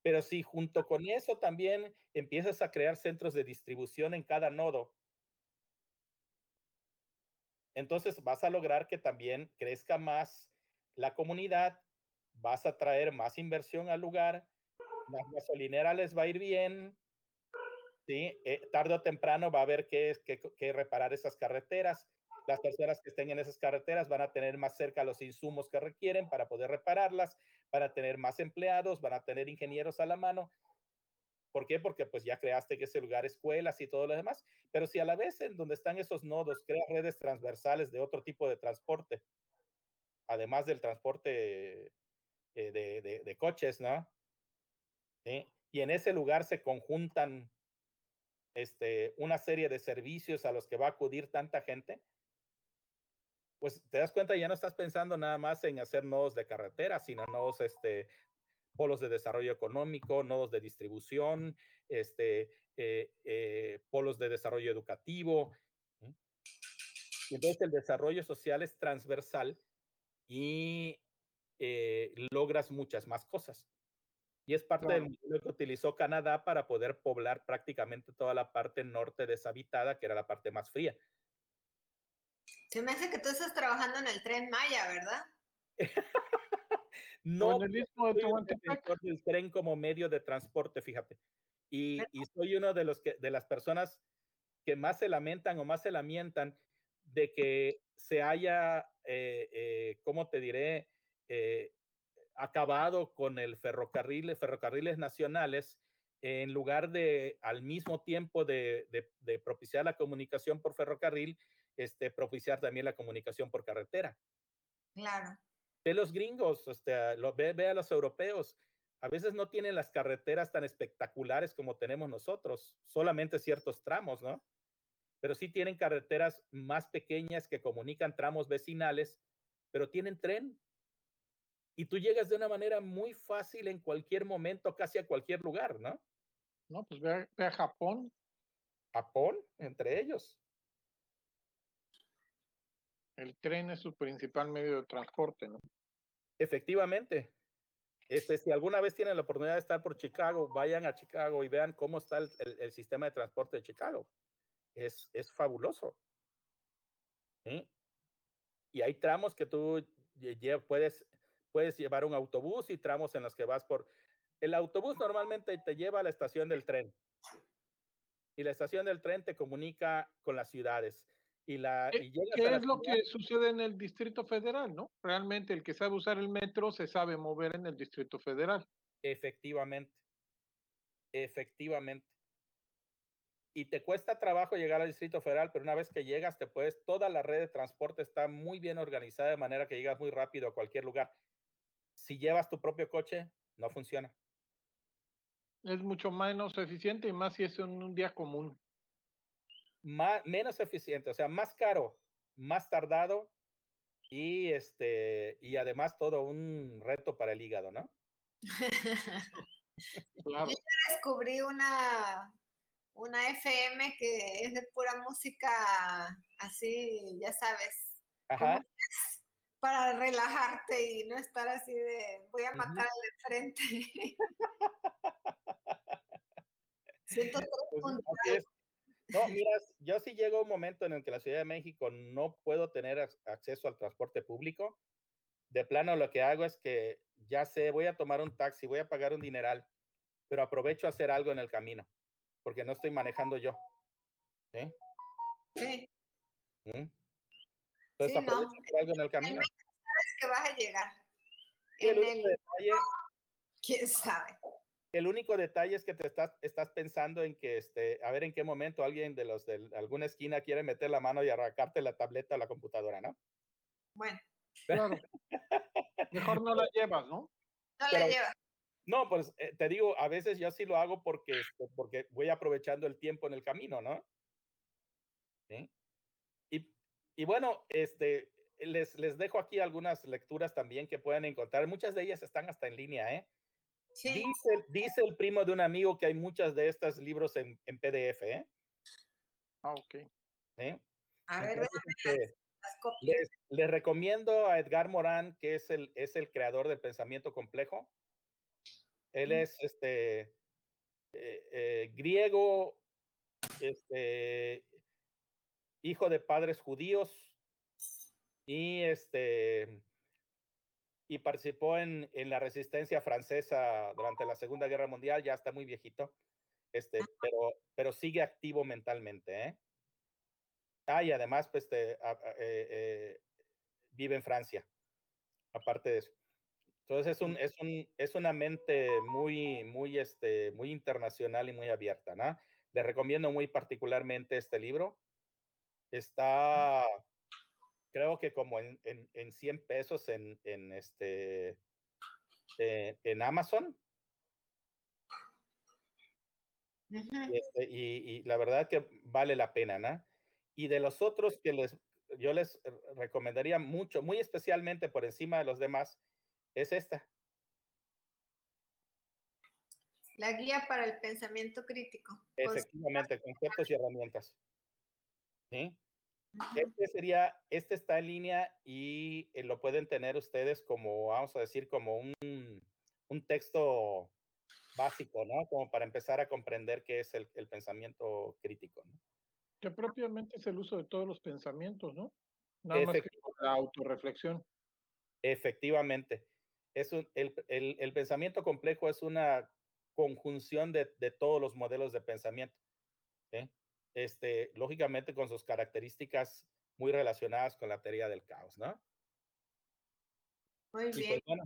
Pero si junto con eso también empiezas a crear centros de distribución en cada nodo, entonces vas a lograr que también crezca más la comunidad, vas a traer más inversión al lugar, la gasolinera les va a ir bien, ¿sí? Eh, tarde o temprano va a haber que, que, que, reparar esas carreteras. Las personas que estén en esas carreteras van a tener más cerca los insumos que requieren para poder repararlas, para tener más empleados, van a tener ingenieros a la mano. ¿Por qué? Porque pues ya creaste que ese lugar escuelas y todo lo demás. Pero si a la vez en donde están esos nodos creas redes transversales de otro tipo de transporte, además del transporte eh, de, de, de, coches, ¿no? ¿Sí? Y en ese lugar se conjuntan este, una serie de servicios a los que va a acudir tanta gente, pues te das cuenta, ya no estás pensando nada más en hacer nodos de carretera, sino nodos, este, polos de desarrollo económico, nodos de distribución, este, eh, eh, polos de desarrollo educativo. Entonces el desarrollo social es transversal y eh, logras muchas más cosas. Y es parte del modelo que utilizó Canadá para poder poblar prácticamente toda la parte norte deshabitada, que era la parte más fría. Se me hace que tú estás trabajando en el tren Maya, ¿verdad? no, en el de un Tehuantepec. defensor del tren como medio de transporte, fíjate. Y, y soy uno de los que de las personas que más se lamentan o más se lamentan de que se haya, eh, eh, ¿cómo te diré? Eh, acabado con el ferrocarril, ferrocarriles nacionales, en lugar de al mismo tiempo de, de- de propiciar la comunicación por ferrocarril, este, propiciar también la comunicación por carretera Claro. ve los gringos, este, lo, ve, ve a los europeos. A veces no tienen las carreteras tan espectaculares como tenemos nosotros, solamente ciertos tramos, ¿no? Pero sí tienen carreteras más pequeñas que comunican tramos vecinales, pero tienen tren. Y tú llegas de una manera muy fácil en cualquier momento, casi a cualquier lugar, ¿no? No, pues ve a, ve a Japón. Japón, entre ellos. El tren es su principal medio de transporte, ¿no? Efectivamente. Este, si alguna vez tienen la oportunidad de estar por Chicago, vayan a Chicago y vean cómo está el, el- el sistema de transporte de Chicago. Es, es fabuloso. ¿sí? Y hay tramos que tú puedes, puedes llevar un autobús y tramos en los que vas por... El autobús normalmente te lleva a la estación del tren. Y la estación del tren te comunica con las ciudades. Y, la, ¿Qué- y llegas a ¿Qué la es lo ciudad- que sucede en el Distrito Federal, no? Realmente el que sabe usar el metro se sabe mover en el Distrito Federal. Efectivamente. Efectivamente. Y te cuesta trabajo llegar al Distrito Federal, pero una vez que llegas, te puedes, toda la red de transporte está muy bien organizada de manera que llegas muy rápido a cualquier lugar. Si llevas tu propio coche, no funciona. Es mucho menos eficiente y más si es en un día común. Más, menos eficiente, o sea, más caro, más tardado y este y además todo un reto para el hígado, ¿no? Claro. Descubrí una, una FM que es de pura música así, ya sabes, Ajá. Para relajarte y no estar así de voy a matar al de frente. Pues, así es. No, mira, yo sí llego a un momento en el que la Ciudad de México no puedo tener ac- acceso al transporte público. De plano, lo que hago es que ya sé, voy a tomar un taxi, voy a pagar un dineral, pero aprovecho a hacer algo en el camino, porque no estoy manejando yo. ¿sí? Sí, ¿Mm? Entonces Sí, no. algo en el camino. es que vas a llegar. El En único el, detalle, quién sabe. el único detalle es que te estás, estás pensando en que, este, a ver en qué momento alguien de los de alguna esquina quiere meter la mano y arrancarte la tableta o la computadora, ¿no? Bueno, Claro. Mejor no la llevas, ¿no? no Pero- le lleva. No, pues eh, te digo, a veces yo sí lo hago porque, este, porque voy aprovechando el tiempo en el camino, ¿no? ¿Sí? Y, bueno, este, les, les dejo aquí algunas lecturas también que pueden encontrar. Muchas de ellas están hasta en línea, ¿eh? Sí, Dice, dice el primo de un amigo que hay muchas de estos libros en, en PDF, ¿eh? Ah, a ver, Entonces, este, les, les recomiendo a Edgar Morán, que es el, es el creador del pensamiento complejo. Él Mm. es este eh, eh, griego, este hijo de padres judíos y este y participó en, en la resistencia francesa durante la Segunda Guerra Mundial, ya está muy viejito, este, pero, pero sigue activo mentalmente, ¿eh? Ah, y además, pues, este, a- a- eh, eh, vive en Francia, aparte de eso. Entonces es un, es un, es una mente muy, muy, este, muy internacional y muy abierta, ¿no? Le recomiendo muy particularmente este libro. Está, creo que como en, en, en 100 pesos en, en este, eh, en Amazon. Este, y, y la verdad que vale la pena, ¿no? Y de los otros que les, yo les recomendaría mucho, muy especialmente por encima de los demás, es esta. La guía para el pensamiento crítico. Efectivamente, conceptos y herramientas. Este sería, este está en línea y eh, lo pueden tener ustedes como, vamos a decir, como un, un texto básico, ¿no? Como para empezar a comprender qué es el, el pensamiento crítico, ¿no? Que propiamente es el uso de todos los pensamientos, ¿no? Nada más que la autorreflexión. Efectivamente. Es un, el, el, el, pensamiento complejo es una conjunción de, de todos los modelos de pensamiento. ¿sí? Este, lógicamente con sus características muy relacionadas con la teoría del caos, ¿no? Muy Y bien. pues, bueno,